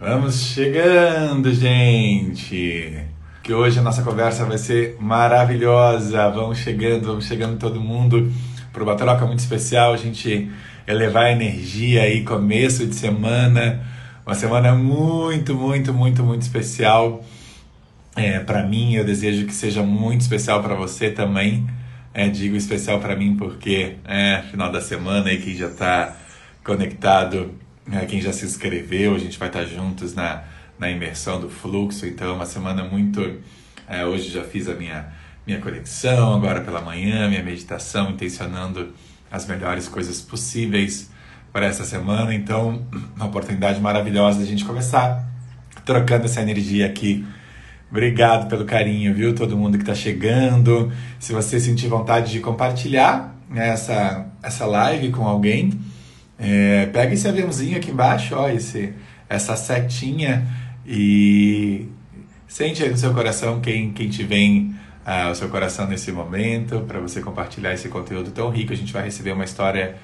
Vamos chegando, gente! Que hoje a nossa conversa vai ser maravilhosa. Vamos chegando, vamos chegando todo mundo para uma troca muito especial. A gente elevar a energia aí, começo de semana. Uma semana muito, muito, muito, muito especial. É, para mim, eu desejo que seja muito especial para você também. É, digo especial para mim porque é final da semana e quem já está conectado é, quem já se inscreveu, a gente vai estar juntos na, na imersão do fluxo, então é uma semana muito. É, hoje já fiz a minha, minha conexão, agora pela manhã, minha meditação, intencionando as melhores coisas possíveis para essa semana, então uma oportunidade maravilhosa da gente começar trocando essa energia aqui. Obrigado pelo carinho, viu? Todo mundo que está chegando. Se você sentir vontade de compartilhar né, essa, essa live com alguém, é, pega esse aviãozinho aqui embaixo, ó, esse, essa setinha e sente aí no seu coração quem, quem te vem ah, ao seu coração nesse momento para você compartilhar esse conteúdo tão rico. A gente vai receber uma história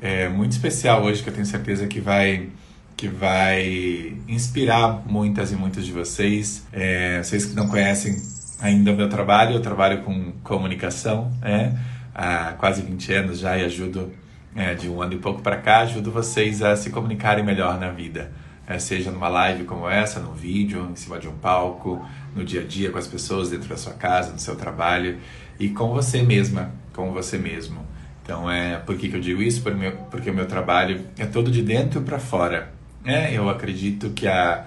é, muito especial hoje que eu tenho certeza que vai que vai inspirar muitas e muitos de vocês. É, vocês que não conhecem ainda o meu trabalho, eu trabalho com comunicação é, há quase 20 anos já e ajudo é, de um ano e pouco para cá, ajudo vocês a se comunicarem melhor na vida. É, seja numa live como essa, num vídeo, em cima de um palco, no dia a dia com as pessoas dentro da sua casa, no seu trabalho e com você mesma, com você mesmo. Então, é por que, que eu digo isso? Porque, meu, porque o meu trabalho é todo de dentro para fora. É, eu acredito que a,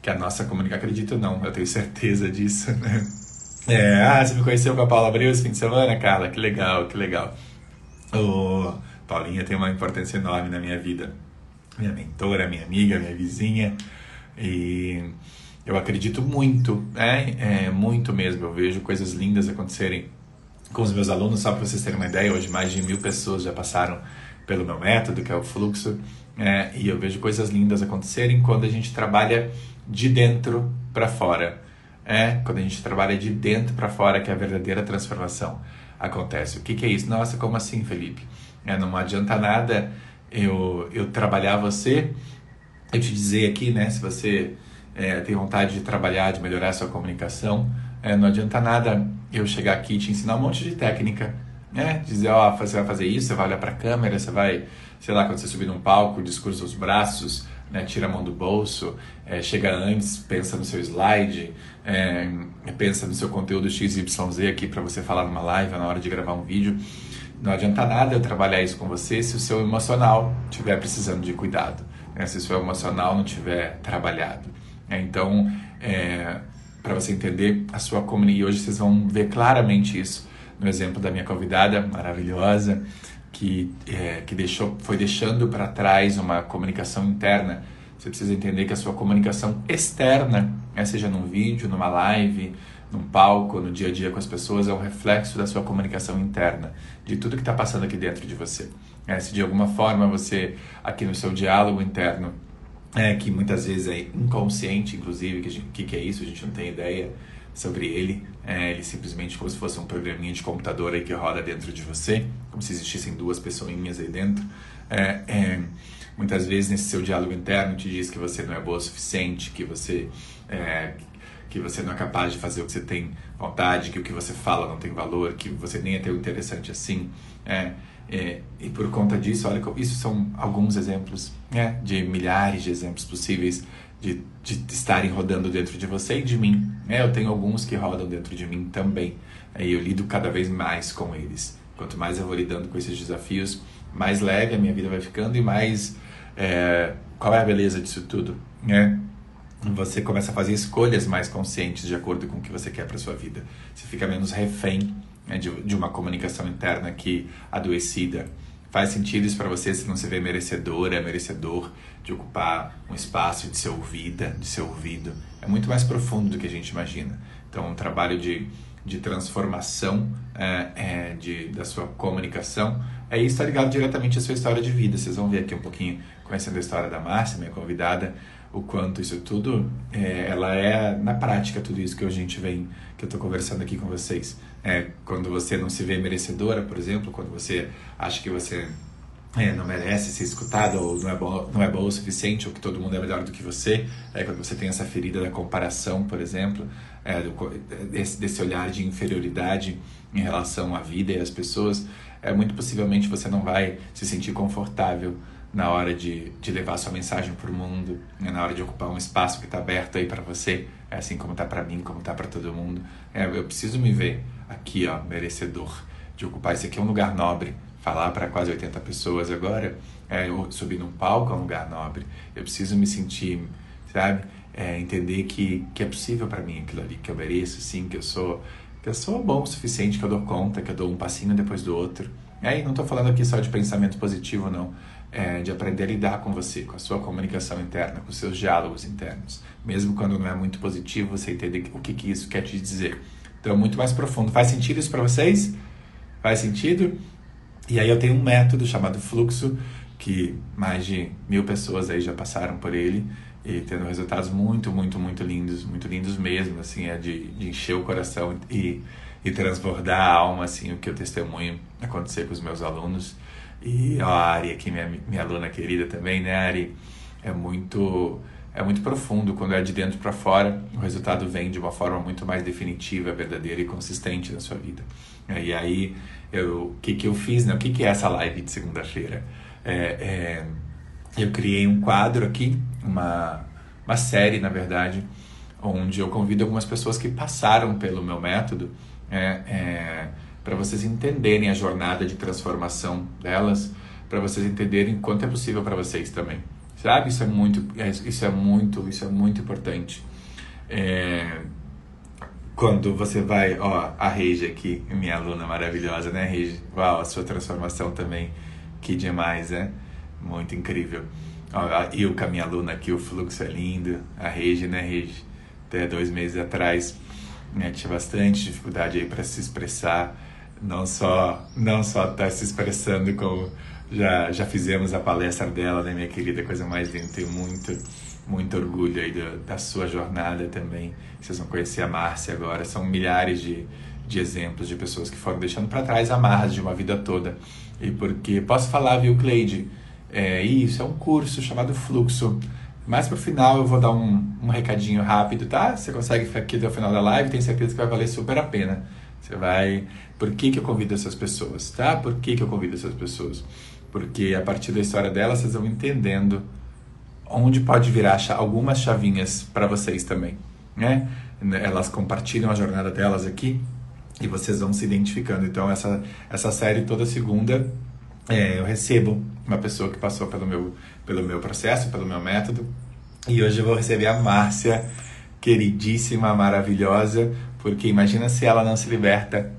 que a nossa comunicação. Acredito não, eu tenho certeza disso, né? É, ah, você me conheceu com a Paula Abreu esse fim de semana, Carla? Que legal, que legal. Oh, Paulinha tem uma importância enorme na minha vida. Minha mentora, minha amiga, minha vizinha. E eu acredito muito, é, é muito mesmo. Eu vejo coisas lindas acontecerem com os meus alunos, só para vocês terem uma ideia. Hoje, mais de mil pessoas já passaram pelo meu método, que é o fluxo. É, e eu vejo coisas lindas acontecerem quando a gente trabalha de dentro para fora. É quando a gente trabalha de dentro para fora que a verdadeira transformação acontece. O que, que é isso? Nossa, como assim, Felipe? É, não adianta nada eu, eu trabalhar você, eu te dizer aqui, né, se você é, tem vontade de trabalhar, de melhorar a sua comunicação, é, não adianta nada eu chegar aqui e te ensinar um monte de técnica, né? Dizer, ó, você vai fazer isso, você vai olhar para a câmera, você vai, sei lá, quando você subir num palco, discurso os braços, né? tira a mão do bolso, é, chega antes, pensa no seu slide, é, pensa no seu conteúdo XYZ aqui para você falar numa live na hora de gravar um vídeo. Não adianta nada eu trabalhar isso com você se o seu emocional estiver precisando de cuidado, né? se o seu emocional não estiver trabalhado. É, então, é, para você entender a sua comunidade, hoje vocês vão ver claramente isso no exemplo da minha convidada maravilhosa, que, é, que deixou, foi deixando para trás uma comunicação interna. Você precisa entender que a sua comunicação externa, né, seja num vídeo, numa live, num palco, no dia a dia com as pessoas, é um reflexo da sua comunicação interna, de tudo que está passando aqui dentro de você. É, se de alguma forma você, aqui no seu diálogo interno, é, que muitas vezes é inconsciente, inclusive, que, gente, que, que é isso, a gente não tem ideia sobre ele, é, ele simplesmente como se fosse um programinha de computador aí que roda dentro de você, como se existissem duas pessoinhas aí dentro. É, é, muitas vezes nesse seu diálogo interno te diz que você não é boa o suficiente, que você é, que você não é capaz de fazer o que você tem vontade, que o que você fala não tem valor, que você nem é tão interessante assim. É, é, e por conta disso, olha, isso são alguns exemplos né, de milhares de exemplos possíveis de, de estarem rodando dentro de você e de mim. É, eu tenho alguns que rodam dentro de mim também. E eu lido cada vez mais com eles. Quanto mais eu vou lidando com esses desafios, mais leve a minha vida vai ficando e mais. É, qual é a beleza disso tudo? Né? Você começa a fazer escolhas mais conscientes de acordo com o que você quer para sua vida. Você fica menos refém né, de, de, uma comunicação interna que adoecida. Faz sentido isso para você se não se vê merecedora, merecedor de ocupar um espaço, de ser ouvida, de ser ouvido. É muito mais profundo do que a gente imagina. Então, um trabalho de, de transformação é, é, de, da sua comunicação é isso está ligado diretamente à sua história de vida. Vocês vão ver aqui um pouquinho, conhecendo a história da Márcia, minha convidada, o quanto isso tudo, é, ela é na prática tudo isso que a gente vem, que eu estou conversando aqui com vocês. É, quando você não se vê merecedora, por exemplo, quando você acha que você é, não merece ser escutado ou não é, bom, não é bom o suficiente ou que todo mundo é melhor do que você. É, quando você tem essa ferida da comparação, por exemplo, é, do, desse, desse olhar de inferioridade em relação à vida e às pessoas, é, muito possivelmente você não vai se sentir confortável na hora de, de levar sua mensagem para o mundo, né? na hora de ocupar um espaço que está aberto aí para você, é assim como está para mim, como está para todo mundo. É, eu preciso me ver aqui, ó, merecedor de ocupar. Esse aqui é um lugar nobre. Falar para quase 80 pessoas agora, é, subir num palco é um lugar nobre. Eu preciso me sentir, sabe? É, entender que, que é possível para mim aquilo ali, que eu mereço, sim, que eu sou que eu sou bom o suficiente, que eu dou conta, que eu dou um passinho depois do outro. E aí não estou falando aqui só de pensamento positivo, não. É de aprender a lidar com você, com a sua comunicação interna, com os seus diálogos internos. Mesmo quando não é muito positivo, você entender o que, que isso quer te dizer. Então, muito mais profundo. Faz sentido isso para vocês? Faz sentido? E aí eu tenho um método chamado fluxo, que mais de mil pessoas aí já passaram por ele e tendo resultados muito, muito, muito lindos, muito lindos mesmo, assim, é de, de encher o coração e, e transbordar a alma, assim, o que eu testemunho acontecer com os meus alunos. E a Ari aqui, minha, minha aluna querida também, né, Ari? É muito, é muito profundo, quando é de dentro para fora, o resultado vem de uma forma muito mais definitiva, verdadeira e consistente na sua vida. E aí, o que, que eu fiz, né? O que, que é essa live de segunda-feira? É, é eu criei um quadro aqui, uma, uma série, na verdade, onde eu convido algumas pessoas que passaram pelo meu método é, é, para vocês entenderem a jornada de transformação delas, para vocês entenderem quanto é possível para vocês também. Sabe? Isso é muito, é, isso é muito, isso é muito importante. É, quando você vai, ó, a Reige aqui, minha aluna maravilhosa, né, Reige? Uau, a sua transformação também, que demais, né? Muito incrível. A Ilka, minha aluna aqui, o fluxo é lindo. A Regi, né, Regi? Até dois meses atrás né, tinha bastante dificuldade aí para se expressar. Não só não só tá se expressando como já já fizemos a palestra dela, né, minha querida, coisa mais linda. Tenho muito muito orgulho aí da, sua jornada também. Vocês vão conhecer a Márcia agora. São milhares de, de exemplos de pessoas que foram deixando para trás amarras de uma vida toda. E porque posso falar, viu, Cleide? É, isso, é um curso chamado Fluxo. Mais pro final eu vou dar um, um recadinho rápido, tá? Você consegue ficar aqui até o final da live, tenho certeza que vai valer super a pena. Você vai. Por que, que eu convido essas pessoas, tá? Por que, que eu convido essas pessoas? Porque a partir da história delas vocês vão entendendo onde pode virar algumas chavinhas para vocês também, né? Elas compartilham a jornada delas aqui e vocês vão se identificando. Então essa essa série toda segunda é, eu recebo uma pessoa que passou pelo meu, pelo meu processo, pelo meu método. E hoje eu vou receber a Márcia, queridíssima, maravilhosa, porque imagina se ela não se liberta,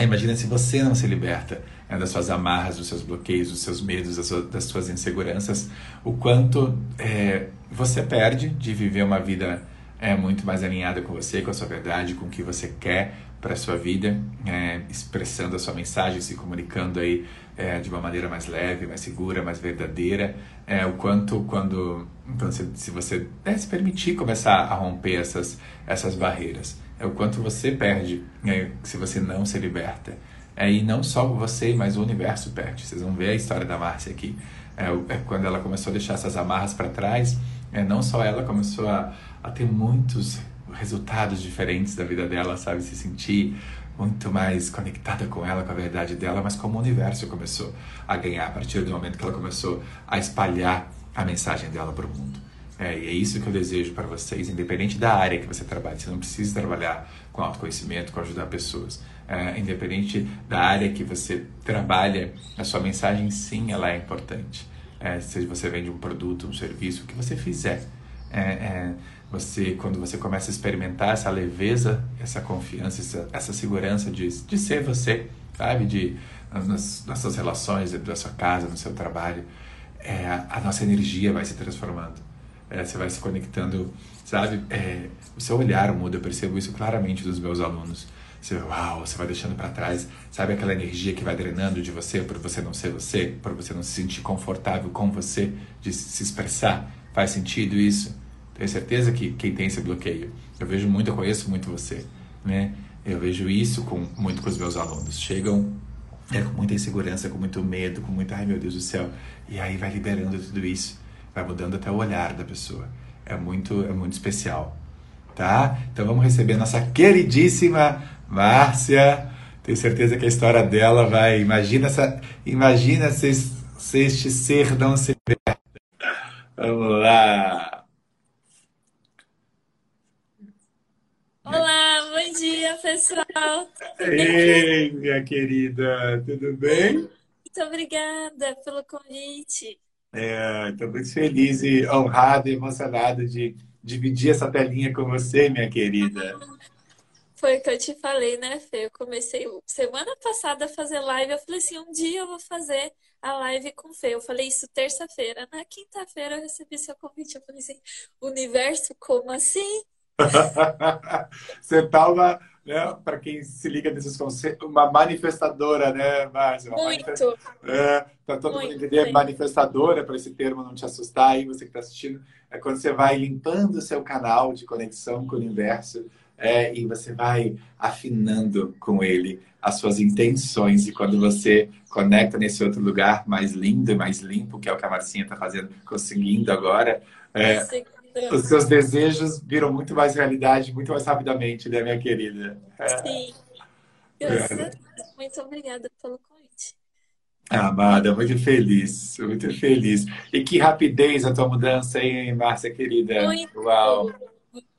imagina se você não se liberta né, das suas amarras, dos seus bloqueios, dos seus medos, das suas, das suas inseguranças, o quanto é, você perde de viver uma vida é, muito mais alinhada com você, com a sua verdade, com o que você quer para a sua vida, é, expressando a sua mensagem, se comunicando aí é, de uma maneira mais leve, mais segura, mais verdadeira, é, o quanto quando então, se, se você é, se permitir começar a romper essas, essas barreiras, é o quanto você perde é, se você não se liberta. É, e não só você, mas o universo perde. Vocês vão ver a história da Márcia aqui. É, é quando ela começou a deixar essas amarras para trás, é, não só ela começou a, a ter muitos resultados diferentes da vida dela, sabe? Se sentir muito mais conectada com ela, com a verdade dela, mas como o universo começou a ganhar a partir do momento que ela começou a espalhar a mensagem dela para o mundo. É, e é isso que eu desejo para vocês, independente da área que você trabalhe. Você não precisa trabalhar com autoconhecimento, com ajudar pessoas. É, independente da área que você trabalha, a sua mensagem sim, ela é importante. É, seja você vende um produto, um serviço, o que você fizer. É, é você quando você começa a experimentar essa leveza, essa confiança, essa, essa segurança de, de ser você, sabe? De, nas, nas suas relações, da sua casa, no seu trabalho, é, a nossa energia vai se transformando. É, você vai se conectando, sabe? É, o seu olhar muda, eu percebo isso claramente dos meus alunos. Você, uau, você vai deixando para trás, sabe aquela energia que vai drenando de você por você não ser você, por você não se sentir confortável com você, de se expressar. Faz sentido isso? Tenho certeza que quem tem esse bloqueio, eu vejo muito, eu conheço muito você, né? Eu vejo isso com muito com os meus alunos. Chegam é com muita insegurança, com muito medo, com muita, ai meu Deus do céu. E aí vai liberando tudo isso, vai mudando até o olhar da pessoa. É muito, é muito especial, tá? Então vamos receber nossa queridíssima Márcia. Tenho certeza que a história dela vai. Imagina essa, imagina se, se este ser não se Vamos lá. Olá, bom dia, pessoal. Ei, minha querida, tudo bem? Muito obrigada pelo convite. É, estou muito feliz e honrado e emocionado de dividir essa telinha com você, minha querida. Foi o que eu te falei, né, Fê? Eu comecei semana passada a fazer live. Eu falei assim: um dia eu vou fazer a live com Fê. Eu falei isso terça-feira. Na quinta-feira eu recebi seu convite. Eu falei assim: universo, como assim? Você estava, né, para quem se liga nesses conceitos, uma manifestadora, né, Márcia? Muito. Manifest... É, para todo muito, mundo entender, muito. manifestadora, para esse termo não te assustar aí, você que está assistindo, é quando você vai limpando o seu canal de conexão com o universo é, e você vai afinando com ele as suas intenções. E quando você conecta nesse outro lugar mais lindo e mais limpo, que é o que a Marcinha está fazendo, conseguindo agora, é, os seus desejos viram muito mais realidade, muito mais rapidamente, né, minha querida? É. Sim. É. Muito obrigada pelo convite. Amada, muito feliz, muito feliz. E que rapidez a tua mudança, hein, Márcia, querida? Muito. Uau!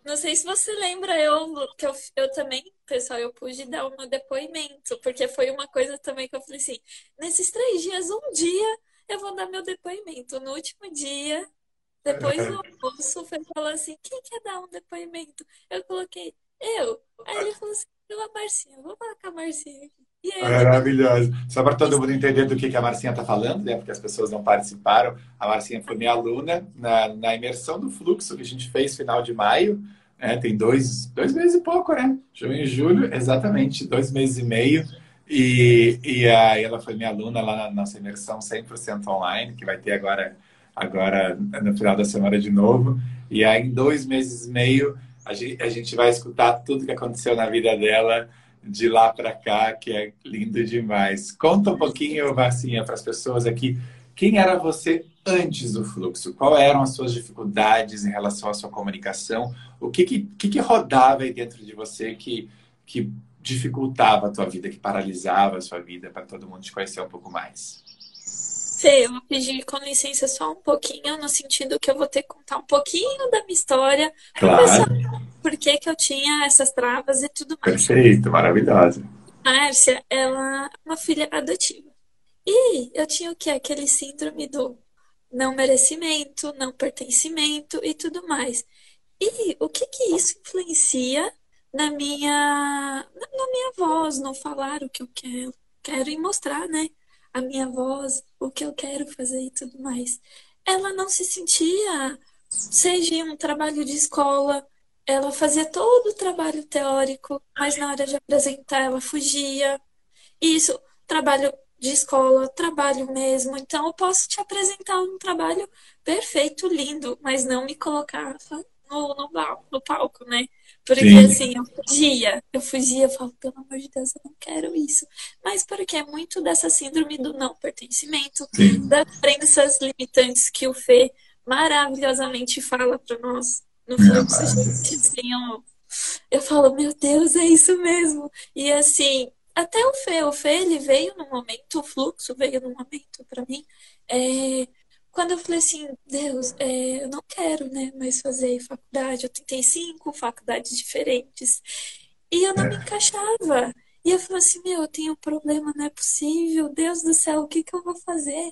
Não sei se você lembra, eu, que eu, eu também, pessoal, eu pude dar um depoimento, porque foi uma coisa também que eu falei assim, nesses três dias, um dia eu vou dar meu depoimento. No último dia, depois do almoço, o Fê falou assim, quem quer dar um depoimento? Eu coloquei, eu. Aí ele falou assim, eu, a Marcinha, vou falar com a Marcinha aqui. Maravilhoso. Só para todo mundo entender do que, que a Marcinha está falando, né? Porque as pessoas não participaram. A Marcinha foi minha aluna na, na imersão do fluxo que a gente fez final de maio. Né? Tem dois, dois meses e pouco, né? Junho e julho, exatamente, dois meses e meio. E, e aí ela foi minha aluna lá na nossa imersão 100% online, que vai ter agora, agora no final da semana de novo. E aí, em dois meses e meio, a gente, a gente vai escutar tudo que aconteceu na vida dela de lá para cá, que é lindo demais. Conta um pouquinho, Marcinha, para as pessoas aqui, quem era você antes do fluxo? Quais eram as suas dificuldades em relação à sua comunicação? O que que, que, rodava aí dentro de você que, que dificultava a tua vida, que paralisava a sua vida, para todo mundo te conhecer um pouco mais? Fê, eu vou pedir com licença só um pouquinho, no sentido que eu vou ter que contar um pouquinho da minha história. Claro. Por que, que eu tinha essas travas e tudo mais. Perfeito, maravilhosa. A Márcia, ela é uma filha adotiva. E eu tinha o que? Aquele síndrome do não merecimento, não pertencimento e tudo mais. E o que que isso influencia na minha, na minha voz, no falar o que eu quero, quero e mostrar, né? A minha voz, o que eu quero fazer e tudo mais. Ela não se sentia, seja em um trabalho de escola, ela fazia todo o trabalho teórico, mas na hora de apresentar ela fugia. Isso, trabalho de escola, trabalho mesmo. Então eu posso te apresentar um trabalho perfeito, lindo, mas não me colocar no, no, no palco, né? Porque Sim. assim, eu fugia, eu fugia, eu falo, pelo amor de Deus, eu não quero isso. Mas porque é muito dessa síndrome do não pertencimento, Sim. das crenças limitantes que o Fê maravilhosamente fala para nós no fluxo, gente, assim, eu falo, meu Deus, é isso mesmo. E assim, até o Fê, o Fê, ele veio no momento, o fluxo veio no momento para mim, é, quando eu falei assim, Deus, é, eu não quero né, mais fazer faculdade, eu tentei cinco faculdades diferentes e eu não é. me encaixava. E eu falei assim, meu, eu tenho um problema, não é possível, Deus do céu, o que, que eu vou fazer?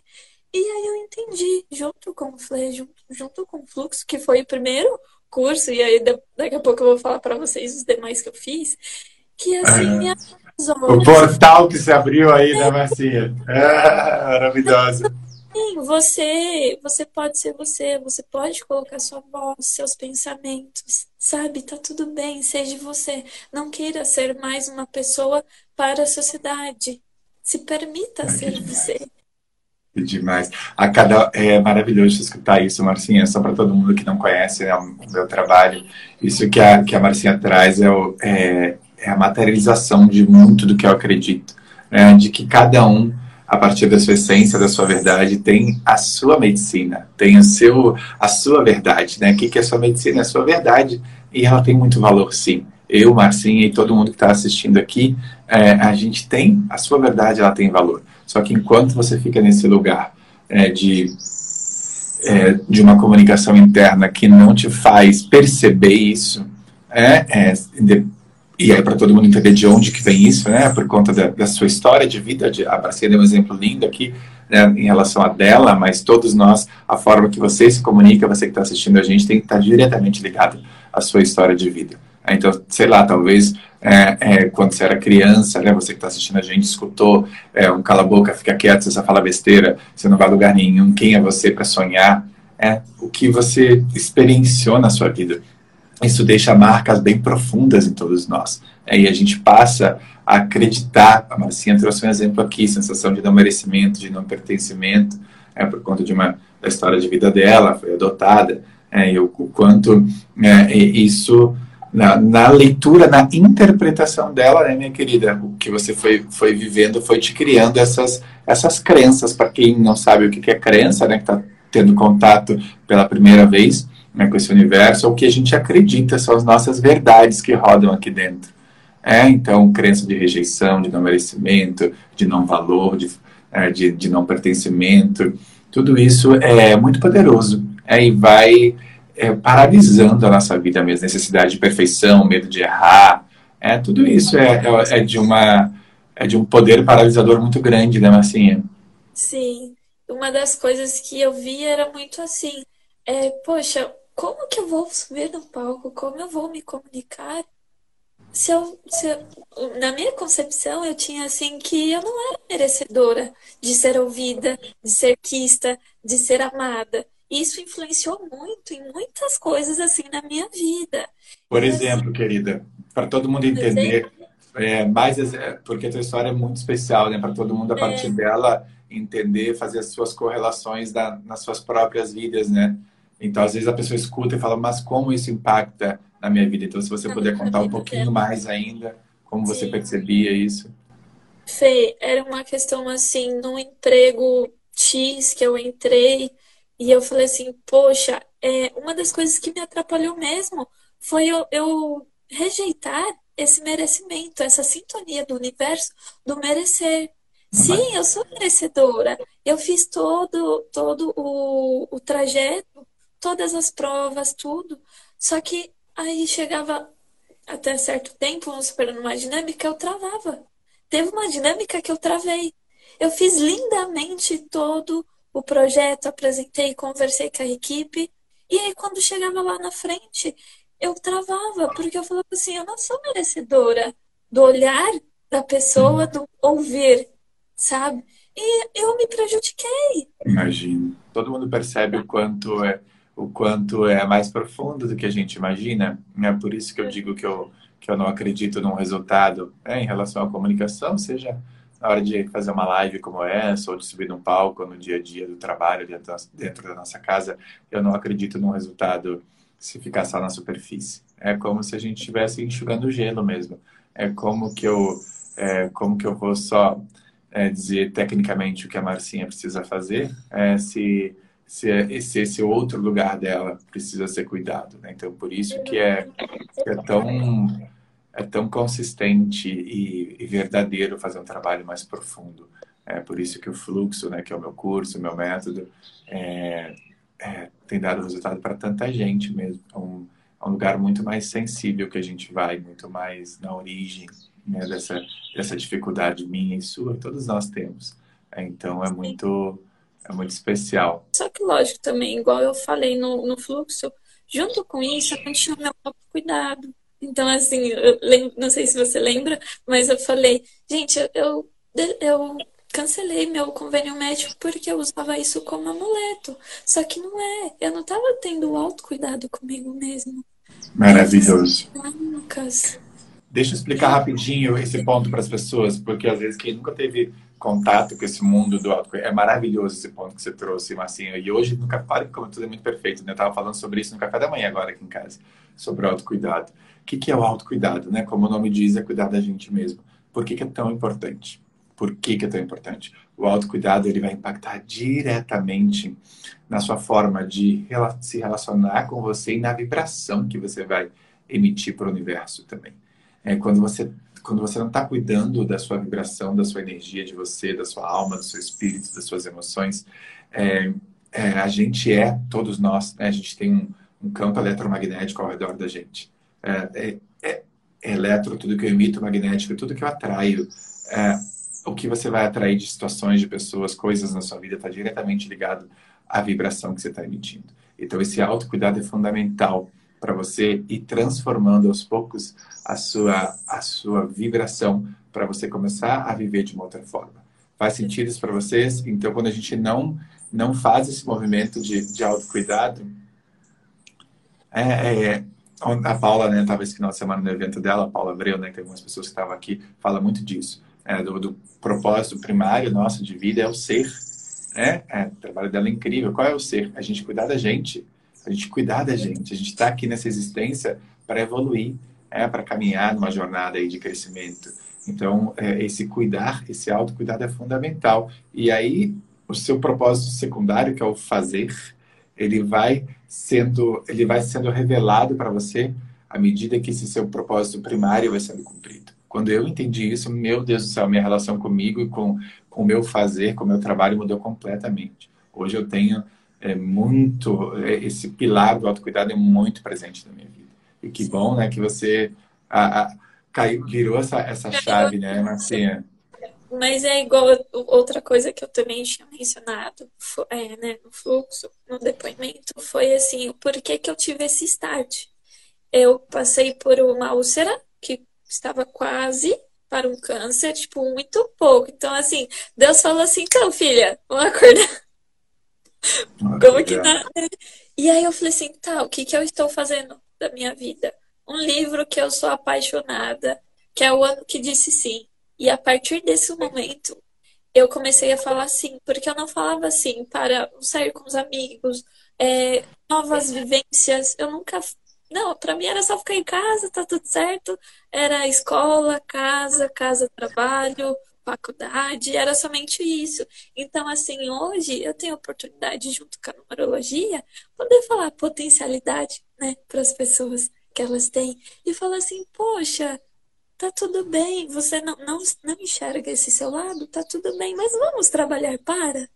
E aí eu entendi, junto com o Flê, junto, junto com o Fluxo, que foi o primeiro curso, e aí daqui a pouco eu vou falar para vocês os demais que eu fiz, que assim, minha O portal que se abriu aí, né? É, maravilhosa. Sim, você, você pode ser você, você pode colocar sua voz, seus pensamentos, sabe? Tá tudo bem, seja você. Não queira ser mais uma pessoa para a sociedade. Se permita Ai, ser você. Que demais. A cada, é maravilhoso escutar isso, Marcinha. Só para todo mundo que não conhece né, o meu trabalho, isso que a, que a Marcinha traz é, o, é, é a materialização de muito do que eu acredito né, de que cada um a partir da sua essência, da sua verdade, tem a sua medicina, tem o seu, a sua verdade, né? O que, é a sua medicina? É a sua verdade. E ela tem muito valor, sim. Eu, Marcinha e todo mundo que está assistindo aqui, é, a gente tem, a sua verdade, ela tem valor. Só que enquanto você fica nesse lugar é, de, é, de uma comunicação interna que não te faz perceber isso, é, é e aí para todo mundo entender de onde que vem isso, né? Por conta da, da sua história de vida, de, a Marcia deu um exemplo lindo aqui né, em relação a dela, mas todos nós, a forma que você se comunica, você que está assistindo a gente, tem que estar tá diretamente ligado à sua história de vida. Então, sei lá, talvez é, é, quando você era criança, né, você que está assistindo a gente escutou é, um cala boca, fica quieto, você só fala besteira, você não vai a lugar nenhum, quem é você para sonhar? É o que você experienciou na sua vida isso deixa marcas bem profundas em todos nós. É, e a gente passa a acreditar. A Marcinha trouxe um exemplo aqui: sensação de não merecimento, de não pertencimento, é, por conta de uma da história de vida dela, foi adotada. É, e o, o quanto é, isso, na, na, leitura, na interpretação dela, né, minha querida, o que você foi, foi vivendo foi te criando essas, essas crenças. Para quem não sabe o que é crença, né, que está tendo contato pela primeira vez, né, com esse universo, ou que a gente acredita, são as nossas verdades que rodam aqui dentro. É, então, crença de rejeição, de não merecimento, de não valor, de, é, de, de não pertencimento, tudo isso é muito poderoso é, e vai é, paralisando a nossa vida mesmo, necessidade de perfeição, medo de errar, é, tudo isso é, é, é de uma é de um poder paralisador muito grande, né, Marcinha? Sim, uma das coisas que eu vi era muito assim, é, poxa, como que eu vou subir no palco? Como eu vou me comunicar? Se eu, se eu, na minha concepção, eu tinha assim que eu não era merecedora de ser ouvida, de ser quista, de ser amada. Isso influenciou muito em muitas coisas assim na minha vida. Por exemplo, assim, querida, para todo mundo entender, é, mais porque a tua história é muito especial, né? Para todo mundo a partir é. dela entender, fazer as suas correlações da, nas suas próprias vidas, né? Então, às vezes a pessoa escuta e fala, mas como isso impacta na minha vida? Então, se você na puder contar um pouquinho mais ainda, como Sim. você percebia isso? Fê, era uma questão assim, num emprego X que eu entrei, e eu falei assim, poxa, é, uma das coisas que me atrapalhou mesmo foi eu, eu rejeitar esse merecimento, essa sintonia do universo do merecer. Sim, eu sou merecedora. Eu fiz todo, todo o, o trajeto todas as provas, tudo. Só que aí chegava até certo tempo, vamos superando uma dinâmica, eu travava. Teve uma dinâmica que eu travei. Eu fiz lindamente todo o projeto, apresentei, conversei com a equipe. E aí, quando chegava lá na frente, eu travava, porque eu falava assim: eu não sou merecedora do olhar da pessoa, do ouvir, sabe? E eu me prejudiquei. Imagino. Todo mundo percebe o quanto é o quanto é mais profundo do que a gente imagina. É por isso que eu digo que eu, que eu não acredito num resultado né, em relação à comunicação, seja na hora de fazer uma live como essa, ou de subir num palco no dia a dia do trabalho dentro, dentro da nossa casa, eu não acredito num resultado se ficar só na superfície. É como se a gente estivesse enxugando gelo mesmo. É como que eu, é, como que eu vou só é, dizer tecnicamente o que a Marcinha precisa fazer, é, se se, é, se esse outro lugar dela precisa ser cuidado. Né? Então, por isso que é, é tão é tão consistente e, e, verdadeiro fazer um trabalho mais profundo. É por isso que o fluxo, né, que é o meu curso, o meu método, é, é, tem dado resultado para tanta gente mesmo. É um, é um, lugar muito mais sensível que a gente vai, muito mais na origem né, dessa, dessa dificuldade minha e sua, todos nós temos. É, então é muito é muito especial. Só que, lógico, também, igual eu falei no, no fluxo, junto com isso, eu continuo meu cuidado. Então, assim, eu lembro, não sei se você lembra, mas eu falei, gente, eu, eu cancelei meu convênio médico porque eu usava isso como amuleto. Só que não é. Eu não estava tendo autocuidado comigo mesmo. Maravilhoso. Deixa eu explicar rapidinho esse ponto para as pessoas, porque às vezes quem nunca teve contato com esse mundo do autocuidado. É maravilhoso esse ponto que você trouxe, Marcinho. E hoje, no café, como tudo é muito perfeito, né? Eu estava falando sobre isso no café da manhã agora aqui em casa, sobre o autocuidado. O que, que é o autocuidado, né? Como o nome diz, é cuidar da gente mesmo. Por que, que é tão importante? Por que, que é tão importante? O autocuidado ele vai impactar diretamente na sua forma de se relacionar com você e na vibração que você vai emitir para o universo também. É quando você quando você não está cuidando da sua vibração, da sua energia, de você, da sua alma, do seu espírito, das suas emoções, é, é, a gente é, todos nós, né, a gente tem um, um, campo eletromagnético ao redor da gente. É, é, é, é eletro, tudo que eu emito, magnético, tudo que eu atraio. É, o que você vai atrair de situações, de pessoas, coisas na sua vida está diretamente ligado à vibração que você está emitindo. Então, esse autocuidado é fundamental para você ir transformando aos poucos a sua, a sua vibração para você começar a viver de uma outra forma. Faz sentido isso para vocês? Então, quando a gente não, não faz esse movimento de, de autocuidado, é, é, é a Paula, né, estava esse final de semana no evento dela, a Paula Abreu, né, que tem algumas pessoas que estavam aqui, fala muito disso. É, do, do, propósito primário nosso de vida é o ser. Né? É, o trabalho dela é incrível. Qual é o ser? A gente cuidar da gente a gente cuidar da gente. A gente está aqui nessa existência para evoluir, é, para caminhar numa jornada aí de crescimento. Então, é, esse cuidar, esse autocuidado é fundamental. E aí, o seu propósito secundário, que é o fazer, ele vai sendo, ele vai sendo revelado para você à medida que esse seu propósito primário vai sendo cumprido. Quando eu entendi isso, meu Deus do céu, minha relação comigo e com, com o meu fazer, com o meu trabalho mudou completamente. Hoje eu tenho é muito é, esse pilar do autocuidado é muito presente na minha vida. E que bom né que você a, a, caiu virou essa essa chave né Marcinha? Mas é igual outra coisa que eu também tinha mencionado é, né, no fluxo no depoimento foi assim por que que eu tive esse start. Eu passei por uma úlcera que estava quase para um câncer, tipo, muito pouco. Então, assim, Deus falou assim, então, filha, vamos acordar como que nada. E aí eu falei assim, tá, o que que eu estou fazendo da minha vida? Um livro que eu sou apaixonada, que é o ano que disse sim. E a partir desse momento, eu comecei a falar sim, porque eu não falava assim para sair com os amigos, é, novas vivências. Eu nunca. Não, para mim era só ficar em casa, tá tudo certo. Era escola, casa, casa, trabalho, faculdade, era somente isso. Então, assim, hoje eu tenho a oportunidade, junto com a numerologia, poder falar potencialidade, né, para as pessoas que elas têm e falar assim, poxa, tá tudo bem, você não, não, não enxerga esse seu lado, tá tudo bem, mas vamos trabalhar para.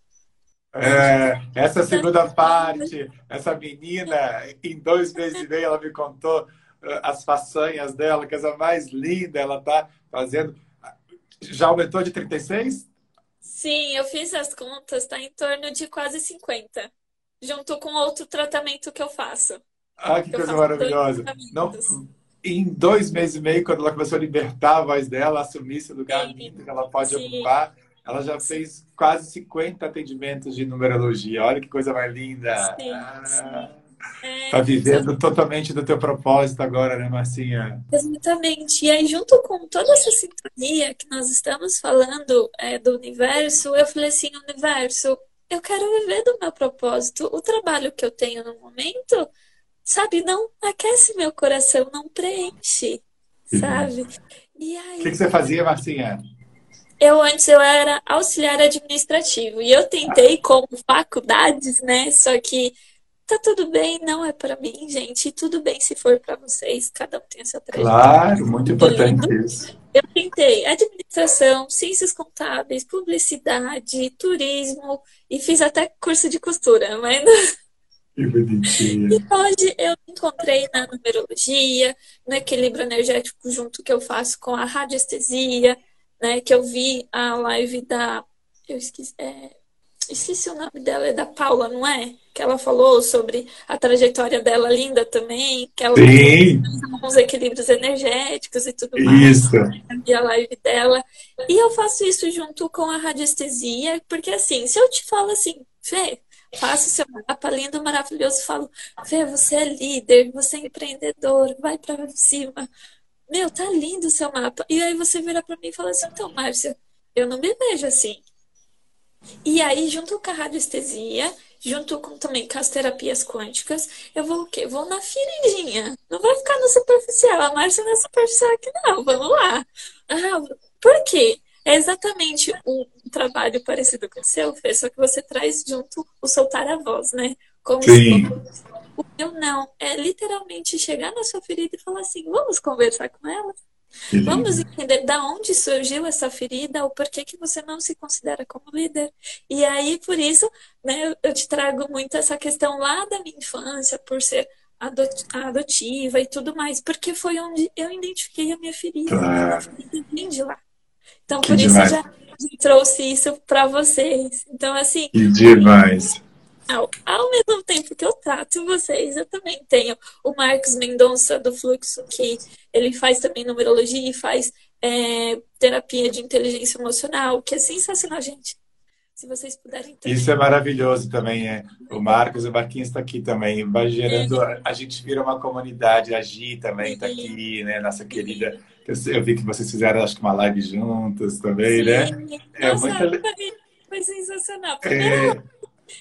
É, essa segunda parte, essa menina, em dois meses e meio, ela me contou uh, as façanhas dela, que essa mais linda, ela tá fazendo já aumentou de 36? Sim, eu fiz as contas, está em torno de quase 50. Junto com outro tratamento que eu faço. Ah, que coisa maravilhosa. Não, em dois meses e meio, quando ela começou a libertar a voz dela, assumir esse lugar sim, lindo que ela pode sim. ocupar, ela já fez quase 50 atendimentos de numerologia. Olha que coisa mais linda. Sim, ah. sim. É, tá vivendo totalmente do teu propósito agora, né, Marcinha? Exatamente. E aí, junto com toda essa sintonia que nós estamos falando é, do universo, eu falei assim, universo, eu quero viver do meu propósito. O trabalho que eu tenho no momento, sabe, não aquece meu coração, não preenche, sabe? E aí... O que, que você fazia, Marcinha? Eu antes eu era auxiliar administrativo e eu tentei como faculdades, né? Só que tá tudo bem, não é para mim, gente. Tudo bem se for para vocês, cada um tem a sua trajetória. Claro, muito importante isso. Eu tentei administração, ciências contábeis, publicidade, turismo e fiz até curso de costura, mas Que. E hoje eu encontrei na numerologia, no equilíbrio energético junto que eu faço com a radiestesia, né, que eu vi a live da eu esqueci, é, esqueci o nome dela, é da Paula, não é? que ela falou sobre a trajetória dela linda também, que ela tem uns equilíbrios energéticos e tudo mais. Isso. E a live dela. E eu faço isso junto com a radiestesia, porque assim, se eu te falo assim, Fê, faço seu mapa lindo, maravilhoso, falo, Fê, você é líder, você é empreendedor, vai para cima. Meu, tá lindo o seu mapa. E aí você vira para mim e fala assim, então, Márcia, eu não me vejo assim. E aí, junto com a radiestesia, junto com também com as terapias quânticas, eu vou o quê? Vou na feridinha. Não vai ficar no superficial. A Márcia não é superficial aqui, não. Vamos lá. Ah, por quê? é exatamente um trabalho parecido com o seu, Fê, só que você traz junto o soltar a voz, né? Como Sim. o meu não é literalmente chegar na sua ferida e falar assim: vamos conversar com ela? Vamos entender da onde surgiu essa ferida, o porquê que você não se considera como líder. E aí, por isso, né, eu te trago muito essa questão lá da minha infância, por ser ado- adotiva e tudo mais, porque foi onde eu identifiquei a minha ferida. A minha Claro. ferida vem de lá. Então, Que por isso, eu demais. já trouxe isso para vocês. Então, assim, Que demais. Ao, ao mesmo tempo que eu trato vocês, eu também tenho o Marcos Mendonça do Fluxo, que ele faz também numerologia e faz é, terapia de inteligência emocional, que é sensacional, gente. Se vocês puderem também. Isso é maravilhoso também, é. O Marcos, o Marquinhos está aqui também, vai gerando, a gente vira uma comunidade, a Gi também está aqui, né, nossa querida, eu, vi que vocês fizeram, acho que uma live juntos também, né? Sim, É nossa, muito le- foi, foi sensacional. Primeira, É,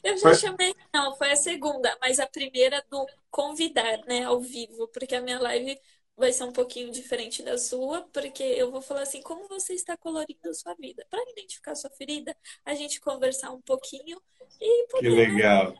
eu já foi- chamei, não, foi a segunda, mas a primeira do convidar, né, ao vivo, porque a minha live vai ser um pouquinho diferente da sua, porque eu vou falar assim, como você está colorindo a sua vida. Para identificar a sua ferida, a gente conversar um pouquinho e que poder, né, legal.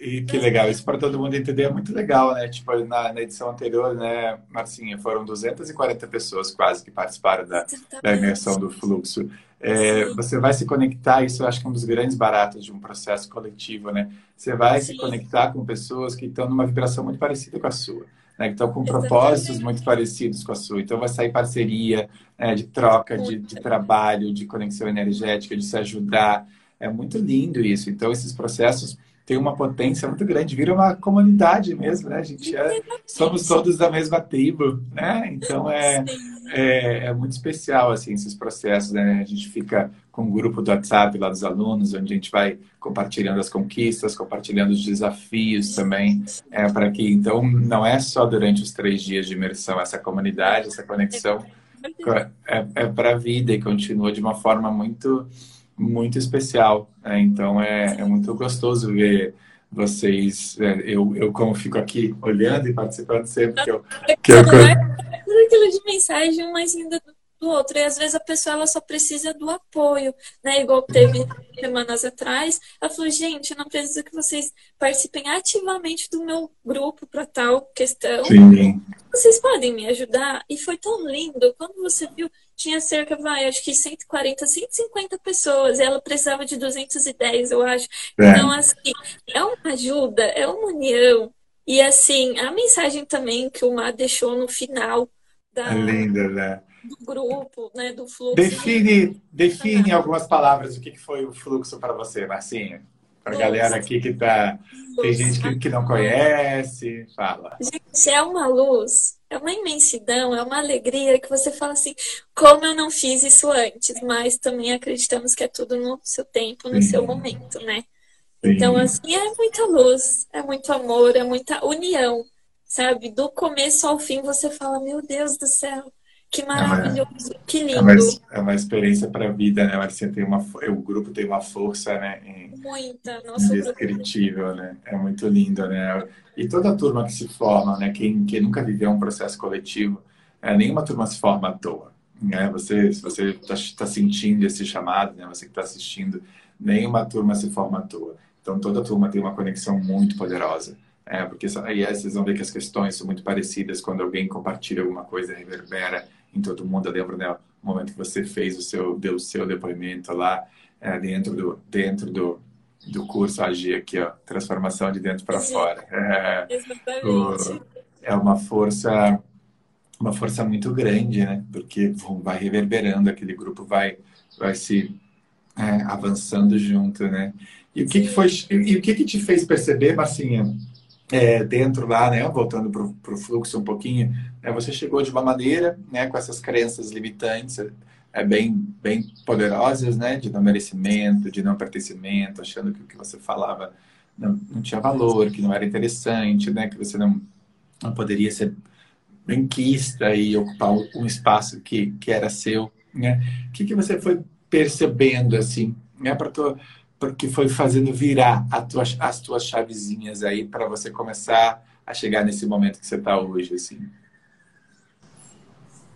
E que legal, isso para todo mundo entender é muito legal, né? Tipo, na, na edição anterior, né, Marcinha, foram 240 pessoas quase que participaram da, da imersão do fluxo. É, você vai se conectar, isso eu acho que é um dos grandes baratos de um processo coletivo, né? Você vai se sim, conectar com pessoas que estão numa vibração muito parecida com a sua, né? Que estão com propósitos muito parecidos com a sua. Então vai sair parceria, né? De troca, de, de trabalho, de conexão energética, de se ajudar. É muito lindo isso. Então esses processos têm uma potência muito grande, vira uma comunidade mesmo, né? A gente é, somos todos da mesma tribo, né? Então é é, é muito especial, assim, esses processos, né? A gente fica com um grupo do WhatsApp lá dos alunos, onde a gente vai compartilhando as conquistas, compartilhando os desafios também, é, para que, então, não é só durante os três dias de imersão, essa comunidade, essa conexão é, é para a vida e continua de uma forma muito, muito especial, né? Então, é, é muito gostoso ver vocês, é, eu, eu como fico aqui olhando e participando sempre que eu, que eu, tudo aquilo de mensagem, um mais linda do do outro. E às vezes a pessoa ela só precisa do apoio, né? Igual teve semanas atrás. Ela falou, gente, eu não preciso que vocês participem ativamente do meu grupo para tal questão. sim, Vocês podem me ajudar? E foi tão lindo. Quando você viu, tinha cerca, vai, acho que 140, 150 pessoas. E ela precisava de 210, eu acho. é, Então, assim, é uma ajuda, é uma união. E assim, a mensagem também que o Mar deixou no final é da, linda, né? do grupo, né, do fluxo. Define, define em algumas palavras o que foi o fluxo para você, Marcinha. Para a galera Luz, aqui que tá. Tem gente que, que não conhece. Fala. Gente, é uma luz, é uma imensidão, é uma alegria que você fala assim, como eu não fiz isso antes, mas também acreditamos que é tudo no seu tempo, no seu Sim, momento, né? Então, sim. assim, é muita luz, é muito amor, é muita união, sabe? Do começo ao fim você fala, meu Deus do céu, que É uma, maravilhoso, que é uma, lindo. é uma experiência para a vida, né, Marcinha? Tem uma, o grupo tem uma força, né? em- Muita, grupo. indescritível, né? É muito lindo, né? E toda a turma que se forma, né? Quem, quem nunca viveu um processo coletivo, é, nenhuma turma se forma à toa, né? Você, se você está sentindo esse chamado, né? Você que está assistindo, nenhuma turma se forma à toa. Então toda turma tem uma conexão muito poderosa. É, porque aí vocês vão ver que as questões são muito parecidas quando alguém compartilha alguma coisa, reverbera em todo mundo. Eu lembro, né, o momento que você fez o seu, deu o seu depoimento lá, é, dentro do, dentro do, do curso Agir aqui, ó, transformação de dentro para fora. É, exatamente. o- é uma força, uma força muito grande, né? Porque vum, vai reverberando, aquele grupo vai, vai se é, avançando junto, né? E o que que foi, Sim, e o que que te fez perceber, Marcinha, é, dentro lá, né? Voltando para o fluxo um pouquinho, né? Você chegou de uma maneira, né? Com essas crenças limitantes, é bem, bem poderosas, né? De não merecimento, de não pertencimento, achando que o que você falava não, não tinha valor, que não era interessante, né? Que você não, não poderia ser benquista e ocupar um espaço que, que era seu, né? O que que você foi percebendo assim, né? Para tua porque foi fazendo virar tua, as tuas chavezinhas aí para você começar a chegar nesse momento que você está hoje, assim.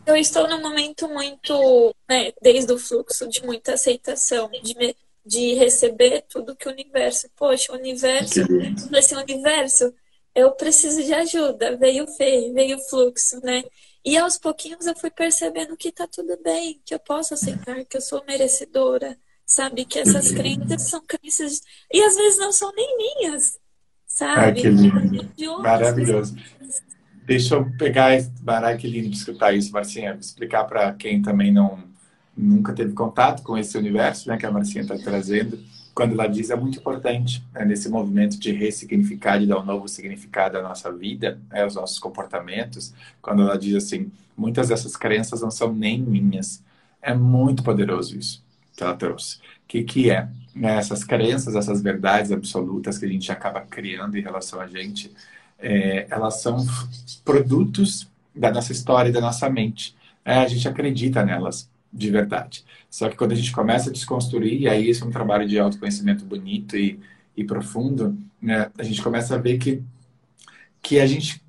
eu estou num momento muito, né, desde o fluxo de muita aceitação, de, de receber tudo que o universo, poxa, o universo, esse universo, eu preciso de ajuda, veio o Fê, veio o fluxo, né? E aos pouquinhos eu fui percebendo que tá tudo bem, que eu posso aceitar, que eu sou merecedora, sabe? Que essas crenças são crenças, e às vezes não são nem minhas, sabe? Ah, que lindo. Maravilhoso. Deixa eu pegar esse barato lindo de escutar isso, Marcinha. Explicar para quem também não nunca teve contato com esse universo, né, que a Marcinha está trazendo. Quando ela diz é muito importante né, nesse movimento de ressignificar, de dar um novo significado à nossa vida, né, aos nossos comportamentos. Quando ela diz assim, muitas dessas crenças não são nem minhas. É muito poderoso isso que ela trouxe. O que, que é? Né, essas crenças, essas verdades absolutas que a gente acaba criando em relação a gente, é, elas são produtos da nossa história e da nossa mente. É, a gente acredita nelas de verdade. Só que quando a gente começa a desconstruir, e aí isso é um trabalho de autoconhecimento bonito e, e profundo, né, a gente começa a ver que, que a gente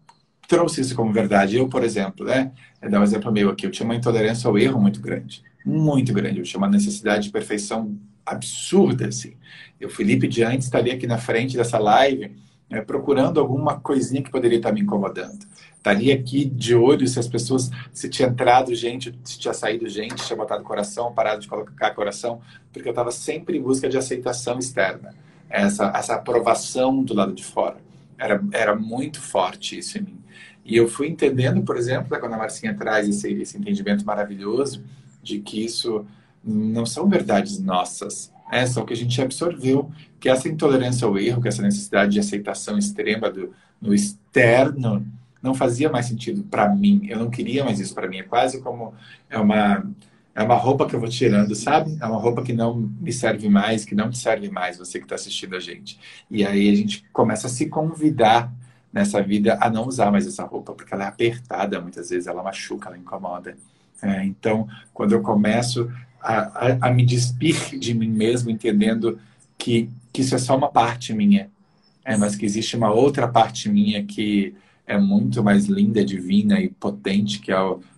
trouxe isso como verdade. Eu, por exemplo, né, vou dar um exemplo meu aqui, eu tinha uma intolerância ao erro muito grande. Muito grande. Eu tinha uma necessidade de perfeição absurda, assim. Eu, Felipe de antes, estaria aqui na frente dessa live né, procurando alguma coisinha que poderia estar me incomodando. Estaria aqui de olho se as pessoas, se tinha entrado gente, se tinha saído gente, tinha botado coração, parado de colocar coração, porque eu estava sempre em busca de aceitação externa, essa, essa aprovação do lado de fora. Era, era muito forte isso em mim. E eu fui entendendo, por exemplo, quando a Marcinha traz esse, esse entendimento maravilhoso de que isso não são verdades nossas, é só que a gente absorveu que essa intolerância ao erro, que essa necessidade de aceitação extrema do, no externo, não fazia mais sentido para mim. Eu não queria mais isso para mim. É quase como é uma é uma roupa que eu vou tirando, sabe? É uma roupa que não me serve mais, que não te serve mais, você que está assistindo a gente. E aí a gente começa a se convidar nessa vida a não usar mais essa roupa, porque ela é apertada, muitas vezes ela machuca, ela incomoda. É, então, quando eu começo a, a, a, me despir de mim mesmo, entendendo que, que isso é só uma parte minha, é, mas que existe uma outra parte minha que é muito mais linda, divina e potente, que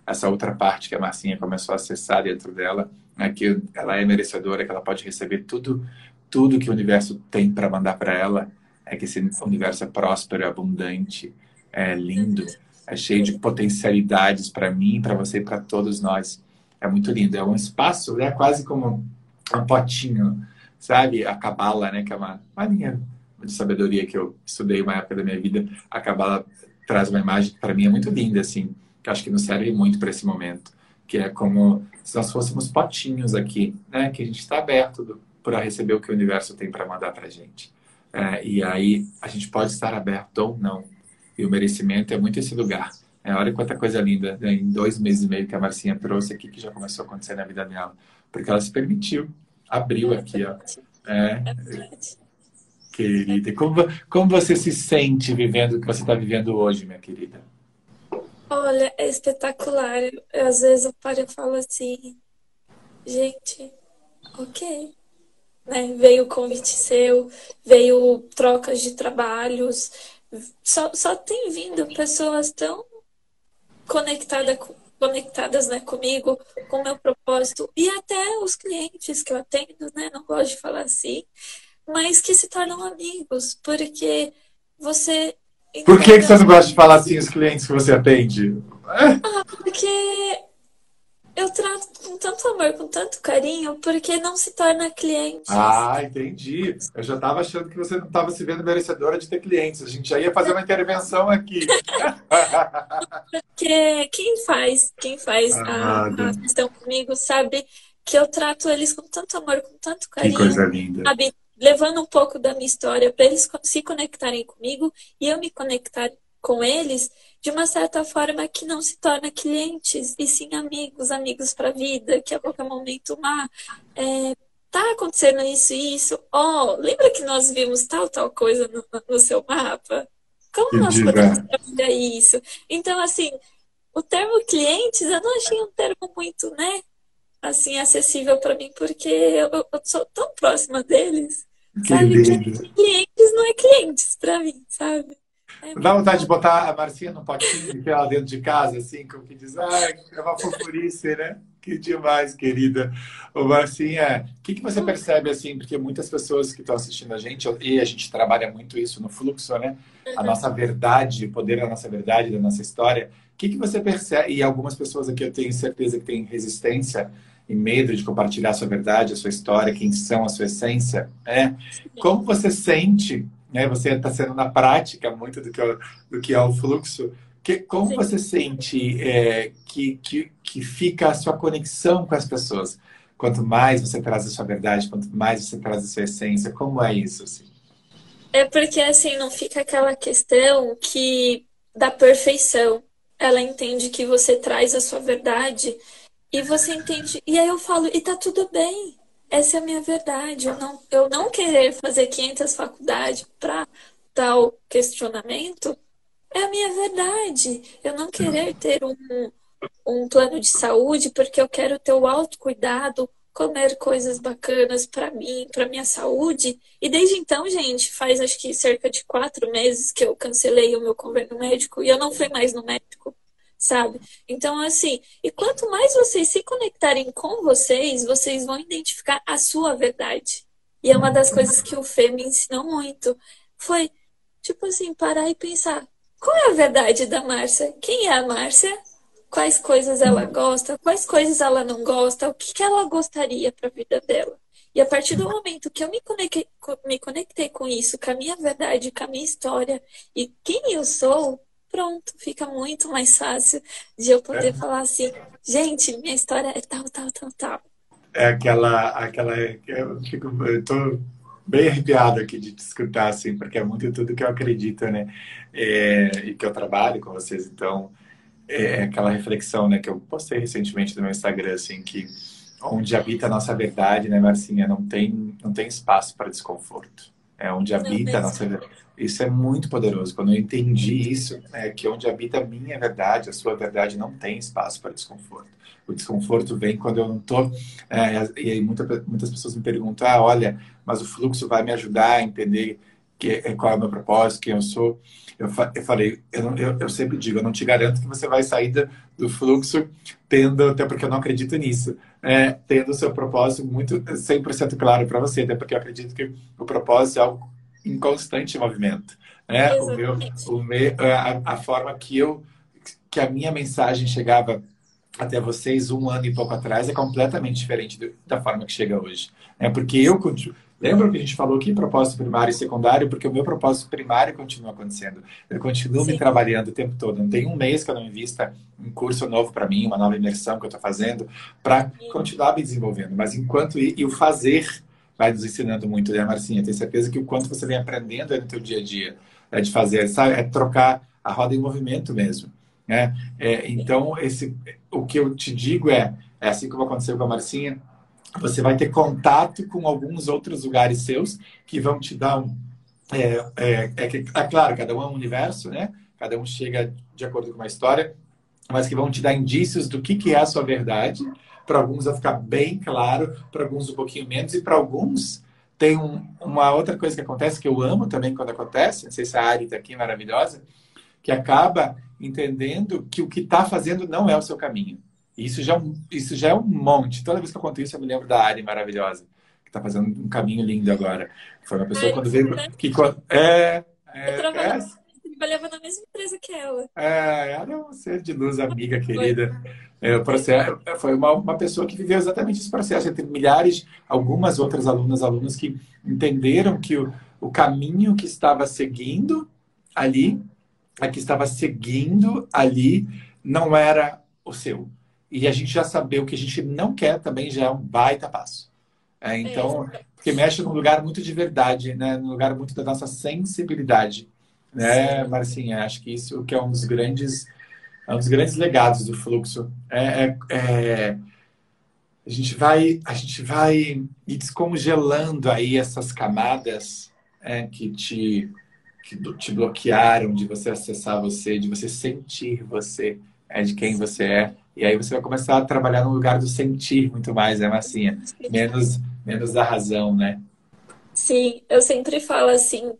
essa outra parte que a Marcinha começou a acessar dentro dela, é que ela é merecedora, que ela pode receber tudo, tudo que o universo tem para mandar para ela, é que esse universo é próspero, é abundante, é lindo, é cheio de potencialidades para mim, para você e para todos nós. É muito lindo. É um espaço, é quase como um potinho, sabe? A cabala, né? Que é uma, uma linha de sabedoria que eu estudei uma época da minha vida. A cabala traz uma imagem que para mim é muito linda, assim, que acho que nos serve muito para esse momento, que é como se nós fôssemos potinhos aqui, né? Que a gente está aberto para receber o que o universo tem para mandar para gente. É, e aí a gente pode estar aberto ou não. E o merecimento é muito esse lugar. É, olha quanta coisa linda né? em dois meses e meio que a Marcinha trouxe aqui, que já começou a acontecer na vida dela. Porque ela se permitiu, abriu aqui, ó. É, querida. Como, como você se sente vivendo o que você está vivendo hoje, minha querida? Olha, é espetacular. Eu, às vezes eu paro e falo assim, gente, ok. Né? Veio o convite seu, veio trocas de trabalhos, só, só tem vindo pessoas tão conectada, conectadas né, comigo, com o meu propósito, e até os clientes que eu atendo, né, não gosto de falar assim, mas que se tornam amigos, porque você. Por que, que você não gosta de falar assim os clientes que você atende? Ah, porque eu trato com tanto amor, com tanto carinho, porque não se torna cliente. Ah, entendi. Eu já estava achando que você não estava se vendo merecedora de ter clientes. A gente já ia fazer uma intervenção aqui. porque quem faz, quem faz ah, a, a questão comigo sabe que eu trato eles com tanto amor, com tanto carinho. Que coisa linda. Sabe? Levando um pouco da minha história para eles se conectarem comigo e eu me conectar com eles de uma certa forma que não se torna clientes, e sim amigos, amigos para a vida, que a qualquer momento uma é, tá acontecendo isso e isso. Oh, lembra que nós vimos tal, tal coisa no, no seu mapa? Como nós podemos trabalhar isso? Então, assim, o termo clientes eu não achei um termo muito, né, assim, acessível para mim, porque eu, eu, sou tão próxima deles, que sabe? Que clientes não é clientes para mim, sabe? É Dá vontade de botar a Marcinha no potinho e enfiar ela dentro de casa, assim, como que diz, ai, é uma fofurice, né? Que demais, querida. Ô, Marcinha, o que que você percebe, assim, porque muitas pessoas que estão assistindo a gente, e a gente trabalha muito isso no fluxo, né? A uhum. nossa verdade, o poder da nossa verdade, da nossa história. O que que você percebe, e algumas pessoas aqui eu tenho certeza que têm resistência e medo de compartilhar a sua verdade, a sua história, quem são, a sua essência, né? Como você sente, né? Você está sendo na prática muito do que é, o- do que é o fluxo. Que, como sim. você sente é, que, que, que fica a sua conexão com as pessoas? Quanto mais você traz a sua verdade, quanto mais você traz a sua essência, como é isso? Assim? É porque assim, não fica aquela questão que da perfeição. Ela entende que você traz a sua verdade e você entende. E aí eu falo, e tá tudo bem. Essa é a minha verdade. Eu não, eu não querer fazer 500 faculdades para tal questionamento é a minha verdade. Eu não querer ter um, um plano de saúde porque eu quero ter o autocuidado, comer coisas bacanas para mim, para minha saúde. E desde então, gente, faz acho que cerca de quatro meses que eu cancelei o meu convênio médico e eu não fui mais no médico, sabe? Então, assim, e quanto mais vocês se conectarem com vocês, vocês vão identificar a sua verdade. E é uma das coisas que o Fê me ensinou muito. Foi, tipo assim, parar e pensar, qual é a verdade da Márcia? Quem é a Márcia? Quais coisas ela gosta? Quais coisas ela não gosta? O que que ela gostaria para a vida dela? E a partir do momento que eu me conectei, me conectei com isso, com a minha verdade, com a minha história e quem eu sou, pronto, fica muito mais fácil de eu poder É, falar assim, gente, minha história é tal, tal, tal, tal. é aquela, aquela, eu fico, eu tô bem arrepiado aqui de te escutar, assim, porque é muito tudo que eu acredito, né? É, e que eu trabalho com vocês, então. é aquela reflexão, né, que eu postei recentemente no meu Instagram, assim, que onde habita a nossa verdade, né, Marcinha, não tem, não tem espaço para desconforto. É onde habita a nossa verdade. Isso é muito poderoso. Quando eu entendi isso, é que onde habita a minha verdade, a sua verdade, não tem espaço para desconforto. O desconforto vem quando eu não tô. é, e aí muita, muitas pessoas me perguntam: ah, olha, mas o fluxo vai me ajudar a entender que, qual é o meu propósito, quem eu sou. Eu, fa eu falei, eu, não, eu, eu, sempre digo, eu não te garanto que você vai sair do, do fluxo tendo, até porque eu não acredito nisso, é, tendo o seu propósito muito 100% claro para você, até porque eu acredito que o propósito é algo em constante movimento. Né? O meu, o meu, a, a forma que eu, que a minha mensagem chegava até vocês um ano e pouco atrás é completamente diferente do, da forma que chega hoje. É porque eu. Lembra que a gente falou aqui propósito primário e secundário? Porque o meu propósito primário continua acontecendo. Eu continuo me Sim, trabalhando o tempo todo. Não tem um mês que eu não invista um curso novo para mim, uma nova imersão que eu estou fazendo, para continuar me desenvolvendo. Mas enquanto. E, o fazer vai nos ensinando muito, né, Marcinha? Tenho certeza que o quanto você vem aprendendo é no teu dia a dia, é de fazer, sabe? É trocar a roda em movimento mesmo. Né? É, então, esse, o que eu te digo é, é assim como aconteceu com a Marcinha, você vai ter contato com alguns outros lugares seus que vão te dar um. É, é, é, é, claro, cada um é um universo, né? Cada um chega de acordo com uma história, mas que vão te dar indícios do que, que é a sua verdade. Para alguns vai ficar bem claro, para alguns um pouquinho menos, e para alguns tem um, uma outra coisa que acontece, que eu amo também quando acontece, não sei se a Ari está aqui, maravilhosa, que acaba entendendo que o que está fazendo não é o seu caminho. Isso já, isso já é um monte. Toda vez que eu conto isso, eu me lembro da Ari maravilhosa, que está fazendo um caminho lindo agora. Foi uma pessoa Ai, quando veio. né? Que, é, Eu é, é, trabalhava, trabalhava na mesma empresa que ela. é, ela é um ser de luz, amiga querida. É, processo, foi uma, uma pessoa que viveu exatamente esse processo, entre milhares, algumas outras alunas, alunos que entenderam que o, o caminho que estava seguindo ali, a que estava seguindo ali, não era o seu. E a gente já saber o que a gente não quer também já é um baita passo. É, então, É, porque mexe num lugar muito de verdade, né? num lugar muito da nossa sensibilidade. Né, sim, Marcinha? Acho que isso que é um dos grandes, é um dos grandes legados do fluxo. É, é, é, a gente vai, a gente vai descongelando aí essas camadas é, que te, que te bloquearam de você acessar você, de você sentir você, é, de quem você é. E aí você vai começar a trabalhar no lugar do sentir muito mais, né, Marcinha? Menos, menos da razão, né? Sim, eu sempre falo assim,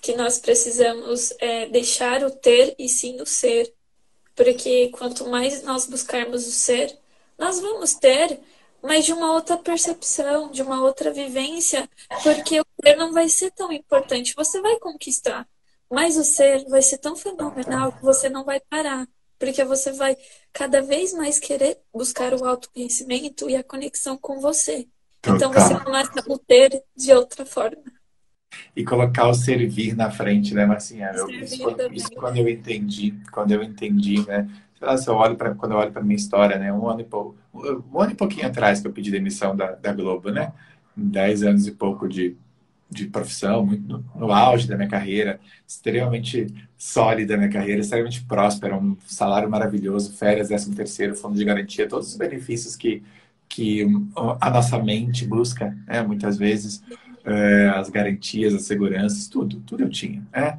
que nós precisamos é, deixar o ter e sim o ser. Porque quanto mais nós buscarmos o ser, nós vamos ter, mas de uma outra percepção, de uma outra vivência, porque o ter não vai ser tão importante. Você vai conquistar, mas o ser vai ser tão fenomenal que você não vai parar. Porque você vai cada vez mais querer buscar o autoconhecimento e a conexão com você. Então você começa a ter de outra forma. E colocar o servir na frente, né, Marcinha? Eu, isso, quando, isso, quando eu entendi, quando eu entendi, né? Sei lá, se eu olho para quando eu olho para minha história, né? Um ano e pouco, um ano e pouquinho atrás que eu pedi demissão da, da Globo, né? Dez anos e pouco de, de profissão, muito no, no, auge da minha carreira, extremamente sólida a minha carreira, extremamente próspera, um salário maravilhoso, férias, décimo terceiro, fundo de garantia, todos os benefícios que, que a nossa mente busca, né, muitas vezes, é, as garantias, as seguranças, tudo, tudo eu tinha. Né?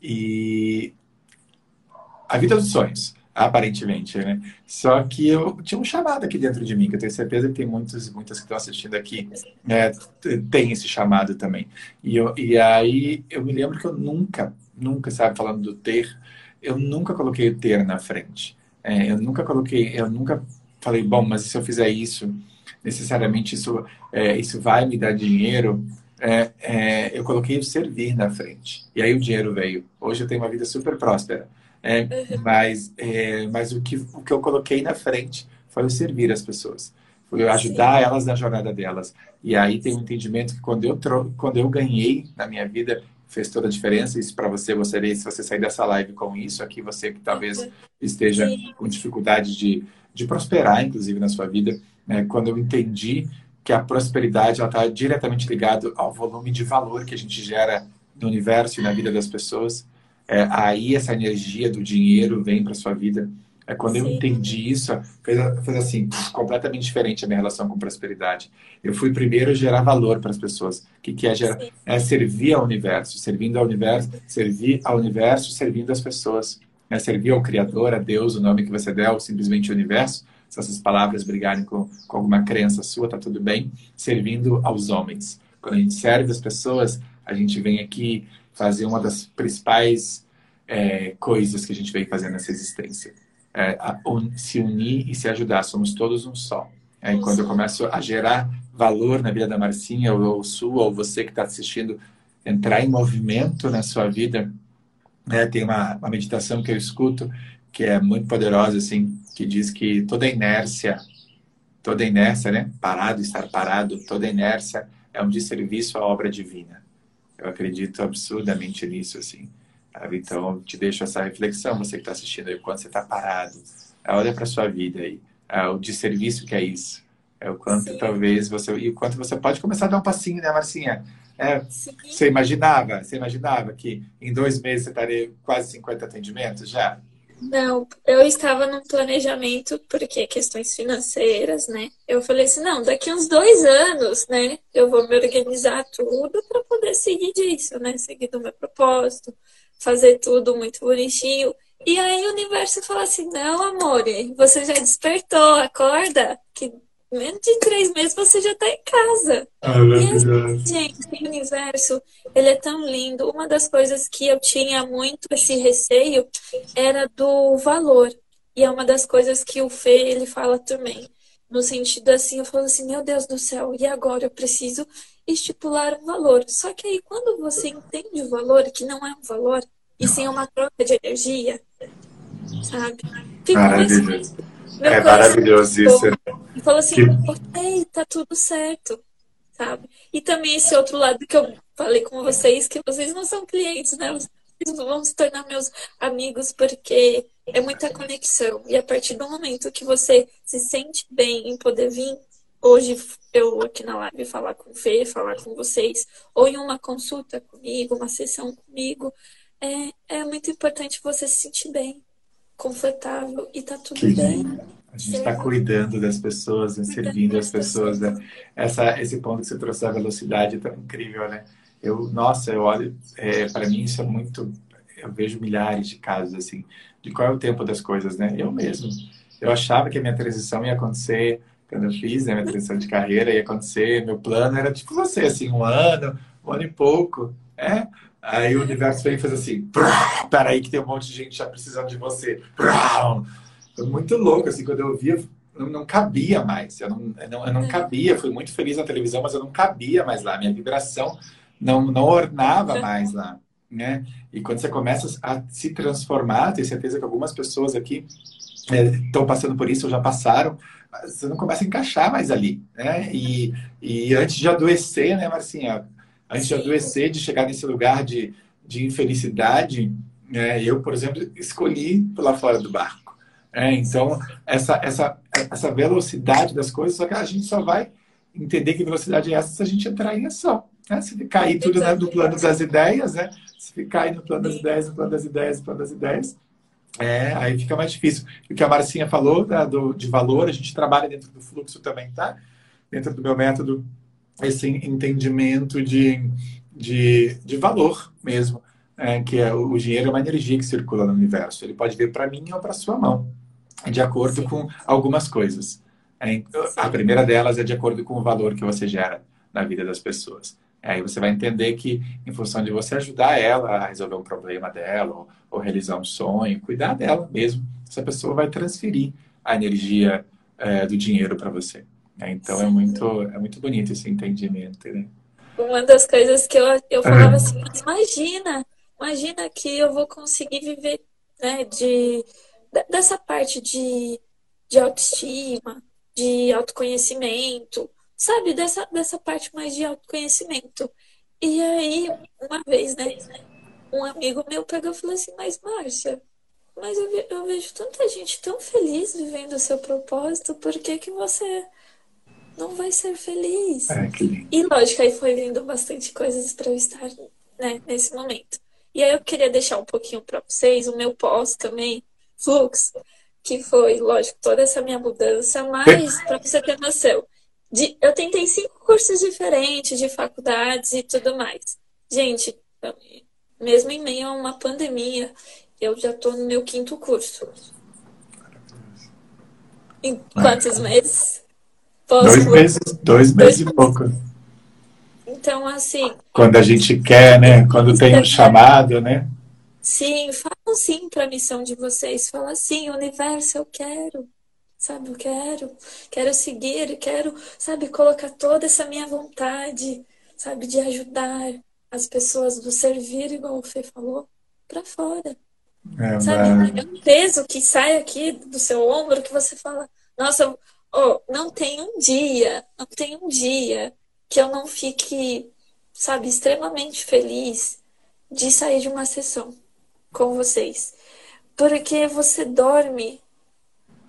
E a vida dos sonhos aparentemente, né? Só que eu tinha um chamado aqui dentro de mim, que eu tenho certeza que tem muitos, muitas que estão assistindo aqui, né, tem esse chamado também. E, eu, e aí eu me lembro que eu nunca, nunca, sabe, falando do ter, eu nunca coloquei o ter na frente. É, eu nunca coloquei, eu nunca falei, bom, mas se eu fizer isso, necessariamente isso, é, isso vai me dar dinheiro. É, é eu coloquei o servir na frente. E aí o dinheiro veio. Hoje eu tenho uma vida super próspera. É, uhum. mas é, mas o, que, o que eu coloquei na frente foi o servir as pessoas. Foi ajudar Sim. elas na jornada delas. E aí tem um entendimento que quando eu, quando eu ganhei na minha vida, fez toda a diferença. Isso para você, você se você sair dessa live com isso aqui, você que talvez uhum. esteja com dificuldade de, de prosperar, inclusive, na sua vida, né? quando eu entendi que a prosperidade está diretamente ligada ao volume de valor que a gente gera no universo e na vida das pessoas é, aí essa energia do dinheiro vem para sua vida. É quando Sim. eu entendi isso, fez, fez assim, completamente diferente a minha relação com prosperidade. Eu fui primeiro gerar valor para as pessoas. O que, que é gerar? Sim. É servir ao universo, servindo ao universo, servir ao universo, servindo as pessoas. É servir ao Criador, a Deus, o nome que você der, ou simplesmente o universo. Se essas palavras brigarem com, com alguma crença sua, tá tudo bem. Servindo aos homens. Quando a gente serve as pessoas, a gente vem aqui fazer uma das principais é, coisas que a gente veio fazer nessa existência. É, a, un, se unir e se ajudar, somos todos um só. É, e quando eu começo a gerar valor na vida da Marcinha, ou, ou sua, ou você que está assistindo, entrar em movimento na sua vida, né, tem uma, uma meditação que eu escuto que é muito poderosa, assim, que diz que toda inércia, toda inércia, né, parado, estar parado, toda inércia é um desserviço à obra divina. Eu acredito absurdamente nisso, assim. Sabe? Então, te deixo essa reflexão, você que está assistindo aí, quando você está parado, olha para sua vida aí, é o desserviço que é isso. É o quanto Sim. talvez você. E o quanto você pode começar a dar um passinho, né, Marcinha? É, você imaginava, você imaginava que em dois meses você estaria quase 50 atendimentos já? Não, eu estava num planejamento, porque questões financeiras, né? Eu falei assim, não, daqui uns dois anos, né? Eu vou me organizar tudo para poder seguir disso, né? Seguir do meu propósito, fazer tudo muito bonitinho. E aí o universo fala assim, não, amor, você já despertou, acorda, que menos de três meses você já está em casa. Ah, e assim, gente, o universo, ele é tão lindo. Uma das coisas que eu tinha muito esse receio era do valor. E é uma das coisas que o Fê, ele fala também. No sentido assim, eu falo assim, meu Deus do céu, e agora eu preciso estipular um valor. Só que aí quando você entende o valor, que não é um valor, e sim uma troca de energia, sabe? Fica mais meu é maravilhoso isso. Né? E falou assim, que... ok, tá tudo certo, sabe? E também esse outro lado que eu falei com vocês, que vocês não são clientes, né? Vocês vão se tornar meus amigos porque é muita conexão. E a partir do momento que você se sente bem em poder vir hoje eu aqui na live falar com o Fê, falar com vocês, ou em uma consulta comigo, uma sessão comigo, é, é muito importante você se sentir bem, confortável e tá tudo que bem. A gente está cuidando das pessoas, né? servindo as pessoas. Né? Essa, esse ponto que você trouxe da velocidade é tão incrível, né? Eu, nossa, eu olho, é, para mim isso é muito. Eu vejo milhares de casos assim, de qual é o tempo das coisas, né? Eu mesmo. Eu achava que a minha transição ia acontecer quando eu fiz né, minha transição de carreira, ia acontecer. Meu plano era tipo você, assim, um ano, um ano e pouco. É, Aí o universo vem e faz assim, peraí que tem um monte de gente já precisando de você. Foi muito louco, assim, quando eu via, não, não cabia mais. Eu não, eu não, eu não cabia, fui muito feliz na televisão, mas eu não cabia mais lá. Minha vibração não, não ornava mais lá. Né? E quando você começa a se transformar, tenho certeza que algumas pessoas aqui estão é, passando por isso ou já passaram, você não começa a encaixar mais ali, né? E, e antes de adoecer, né, Marcinha? Antes de adoecer, de chegar nesse lugar de, de infelicidade, né, eu, por exemplo, escolhi pular fora do barco. Né? Então, essa, essa, essa velocidade das coisas, só que a gente só vai entender que velocidade é essa se a gente entrar em ação. Né? Se ficar aí tudo né, no plano das ideias, né? Se ficar aí no plano das ideias, no plano das ideias, no plano das ideias, é, aí fica mais difícil. O que a Marcinha falou né, do, de valor, a gente trabalha dentro do fluxo também, tá? Dentro do meu método, esse entendimento de, de, de valor mesmo. É, que é, o dinheiro é uma energia que circula no universo. Ele pode vir para mim ou para sua mão, de acordo Sim. com algumas coisas. É, a primeira delas é de acordo com o valor que você gera na vida das pessoas. Aí você vai entender que, em função de você ajudar ela a resolver um problema dela, ou, ou realizar um sonho, cuidar dela mesmo, essa pessoa vai transferir a energia é, do dinheiro para você. É, então é muito, é muito bonito esse entendimento. Né? Uma das coisas que eu, eu falava assim, imagina, imagina que eu vou conseguir viver né, de, dessa parte de, de autoestima, de autoconhecimento, sabe? Dessa, dessa parte mais de autoconhecimento. E aí, uma vez, né? Um amigo meu pegou e falou assim: Mas, Márcia, mas eu, ve eu vejo tanta gente tão feliz vivendo o seu propósito, por que, que você não vai ser feliz? É. E lógico, aí foi vindo bastante coisas para eu estar né, nesse momento. E aí eu queria deixar um pouquinho para vocês o meu pós também, fluxo, que foi, lógico, toda essa minha mudança, mas para você ter noção, de, eu tentei cinco cursos diferentes de faculdades e tudo mais. Gente, mesmo em meio a uma pandemia, eu já estou no meu quinto curso. Em quantos meses? Dois meses, dois meses e pouco. Então, assim. Quando a gente quer, né? Quando tem um chamado, né? Sim, falam sim para a missão de vocês. Fala sim, universo, eu quero. Sabe, eu quero, quero seguir, quero, sabe, colocar toda essa minha vontade, sabe, de ajudar as pessoas, do servir, igual o Fê falou, para fora. É, sabe, mas... é um peso que sai aqui do seu ombro que você fala, nossa, oh, não tem um dia, não tem um dia que eu não fique, sabe, extremamente feliz de sair de uma sessão com vocês. Porque você dorme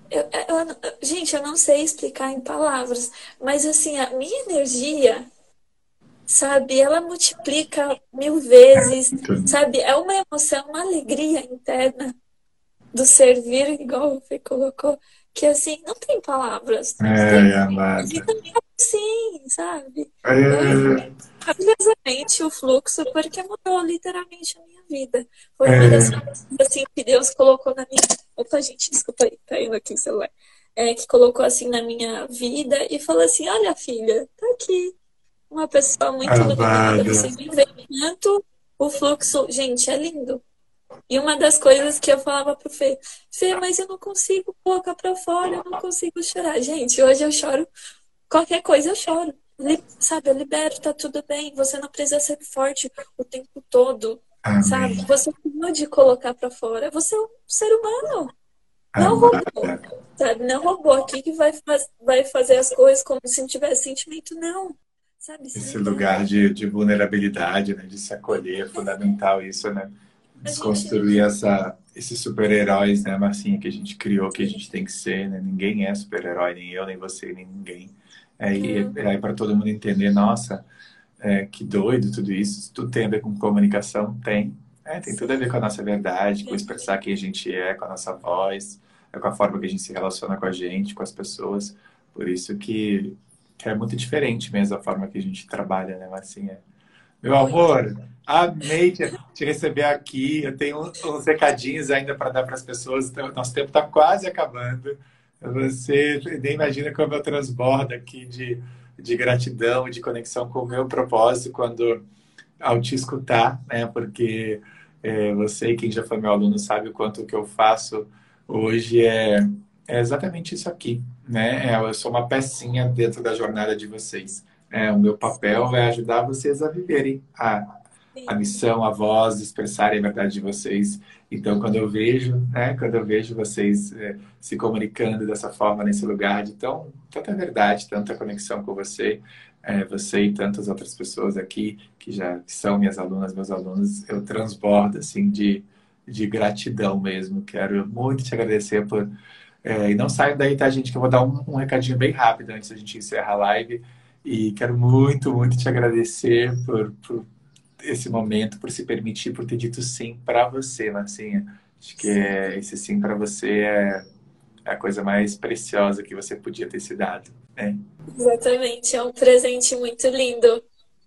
eu, eu, gente, eu não sei explicar em palavras, mas assim, a minha energia, sabe, ela multiplica mil vezes, sabe? É uma emoção, uma alegria interna do servir, igual você colocou, que assim, não tem palavras. Não é, tem, amada. Sim, sabe? É. Curiosamente, o fluxo, porque mudou literalmente a minha vida. Foi uma é. das coisas assim, que Deus colocou na minha. Opa, gente, desculpa aí, tá indo aqui o celular. É, que colocou assim na minha vida e falou assim: Olha, filha, tá aqui. Uma pessoa muito iluminada, você vive tanto o fluxo. Gente, é lindo. E uma das coisas que eu falava pro Fê, Fê, mas eu não consigo colocar pra fora, eu não consigo chorar. Gente, hoje eu choro, qualquer coisa eu choro. Sabe, eu libero, tá tudo bem. Você não precisa ser forte o tempo todo. Amém. Sabe? Você pode colocar para fora. Você é um ser humano. Não robô. Sabe? Não robô aqui que vai, faz, vai fazer as coisas como se não tivesse sentimento, não. Sabe? Esse lugar de, de vulnerabilidade, né? De se acolher, é fundamental isso, né? Desconstruir essa, esses super-heróis, né, Marcinha, que a gente criou, que a gente tem que ser, né? Ninguém é super-herói, nem eu, nem você, nem ninguém. É, e uhum. é, para todo mundo entender, nossa, é, que doido tudo isso. Tudo tem a ver com comunicação? Tem. É, tem tudo a ver com a nossa verdade, com expressar quem a gente é, com a nossa voz, é com a forma que a gente se relaciona com a gente, com as pessoas. Por isso que, que é muito diferente mesmo a forma que a gente trabalha, né, Marcinha? Meu amor, amei te, te receber aqui. Eu tenho uns, recadinhos ainda para dar para as pessoas. Então, nosso tempo está quase acabando. Você nem imagina como eu transbordo aqui de de gratidão, de conexão com o meu propósito quando ao te escutar, né? Porque é, você e quem já foi meu aluno sabe o quanto que eu faço hoje é, é exatamente isso aqui, né? É, eu sou uma pecinha dentro da jornada de vocês. É, o meu papel é ajudar vocês a viverem a, a missão, a voz, expressarem a verdade de vocês. Então, quando eu vejo, né, quando eu vejo vocês é, se comunicando dessa forma nesse lugar de tão, tanta verdade, tanta conexão com você, é, você e tantas outras pessoas aqui que já são minhas alunas, meus alunos, eu transbordo assim de, de gratidão mesmo. Quero muito te agradecer por é, e não saiam daí, tá, gente? Que eu vou dar um, um recadinho bem rápido antes da gente encerrar a live. E quero muito, muito te agradecer por, por esse momento, por se permitir, por ter dito sim para você, Marcinha. Acho que é, esse sim para você é a coisa mais preciosa que você podia ter se dado, né? Exatamente, é um presente muito lindo,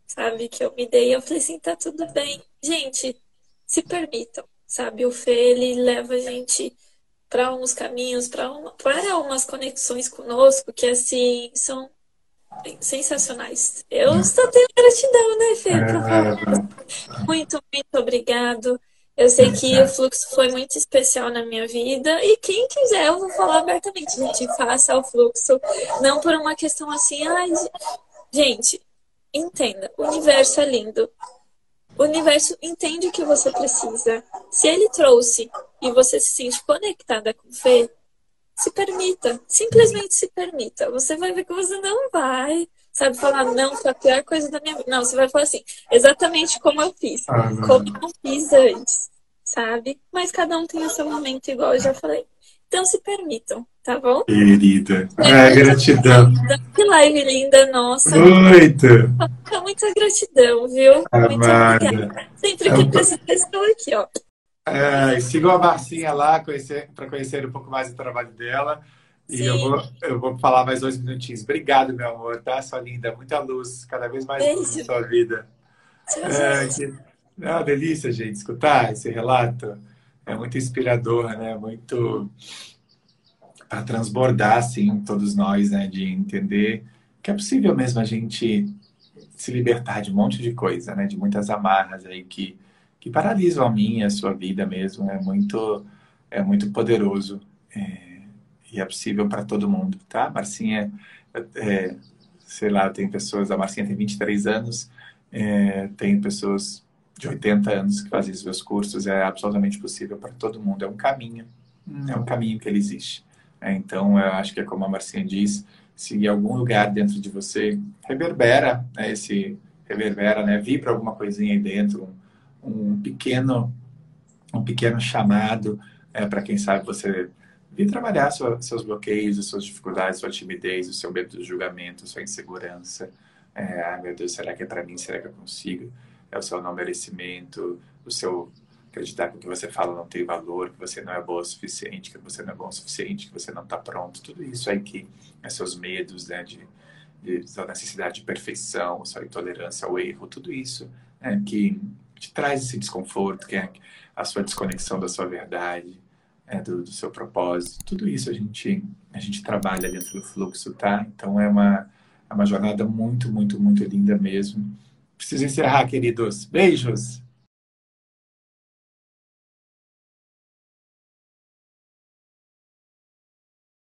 sabe? Que eu me dei. Eu falei assim, tá tudo bem. Gente, se permitam, sabe? O Fê, ele leva a gente para uns caminhos, para uma, para umas conexões conosco que, assim, são sensacionais. Eu só tenho gratidão, né, Fê? É, muito, muito obrigado. Eu sei que o fluxo foi muito especial na minha vida e quem quiser, eu vou falar abertamente, gente, faça o fluxo, não por uma questão assim, ai, gente, entenda, o universo é lindo. O universo entende o que você precisa. Se ele trouxe e você se sente conectada com fé, se permita, simplesmente se permita. Você vai ver que você não vai, sabe, falar, não, foi a pior coisa da minha vida. Não, você vai falar assim, exatamente como eu fiz, ah, como eu não fiz antes, sabe? Mas cada um tem o seu momento, igual eu já falei. Então se permitam, tá bom? Querida. É, gratidão. Que live linda, nossa. Muito. Muita gratidão, viu? Amada. Muito obrigada. Sempre que precisar, estou aqui, ó. É, sigam a Marcinha lá para conhecer um pouco mais do trabalho dela. E eu vou, eu vou falar mais dois minutinhos. Obrigado, meu amor, tá? Sua linda. Muita luz, cada vez mais Beijo. luz na sua vida. é, que, é uma delícia, gente, escutar esse relato. É muito inspirador, né? Muito para transbordar, assim, todos nós, né? De entender que é possível mesmo a gente se libertar de um monte de coisa, né? De muitas amarras aí que que paralisam a minha, a sua vida mesmo. É muito, é muito poderoso é, e é possível para todo mundo, tá? Marcinha, é, sei lá, tem pessoas, a Marcinha tem 23 anos, é, tem pessoas de 80 anos que fazem os meus cursos, é absolutamente possível para todo mundo. É um caminho, é um caminho que ele existe. É, então, eu acho que é como a Marcinha diz, se em algum lugar dentro de você reverbera, né, esse reverbera, né, vibra alguma coisinha aí dentro, um pequeno, um pequeno chamado é, para quem sabe você vir trabalhar sua, seus bloqueios, suas dificuldades, sua timidez, o seu medo do julgamento, sua insegurança. É, ai meu Deus, será que é para mim? Será que eu consigo? É o seu não merecimento, o seu acreditar que o que você fala não tem valor, que você não é boa o suficiente, que você não é bom o suficiente, que você não está pronto. Tudo isso aí que é seus medos, né, de, de, sua necessidade de perfeição, sua intolerância ao erro, tudo isso é, que te traz esse desconforto, que é a sua desconexão da sua verdade, é, do, do, seu propósito. Tudo isso a gente, a gente trabalha dentro do fluxo, tá? Então é uma, é uma jornada muito, muito, muito linda mesmo. Preciso encerrar, queridos. Beijos!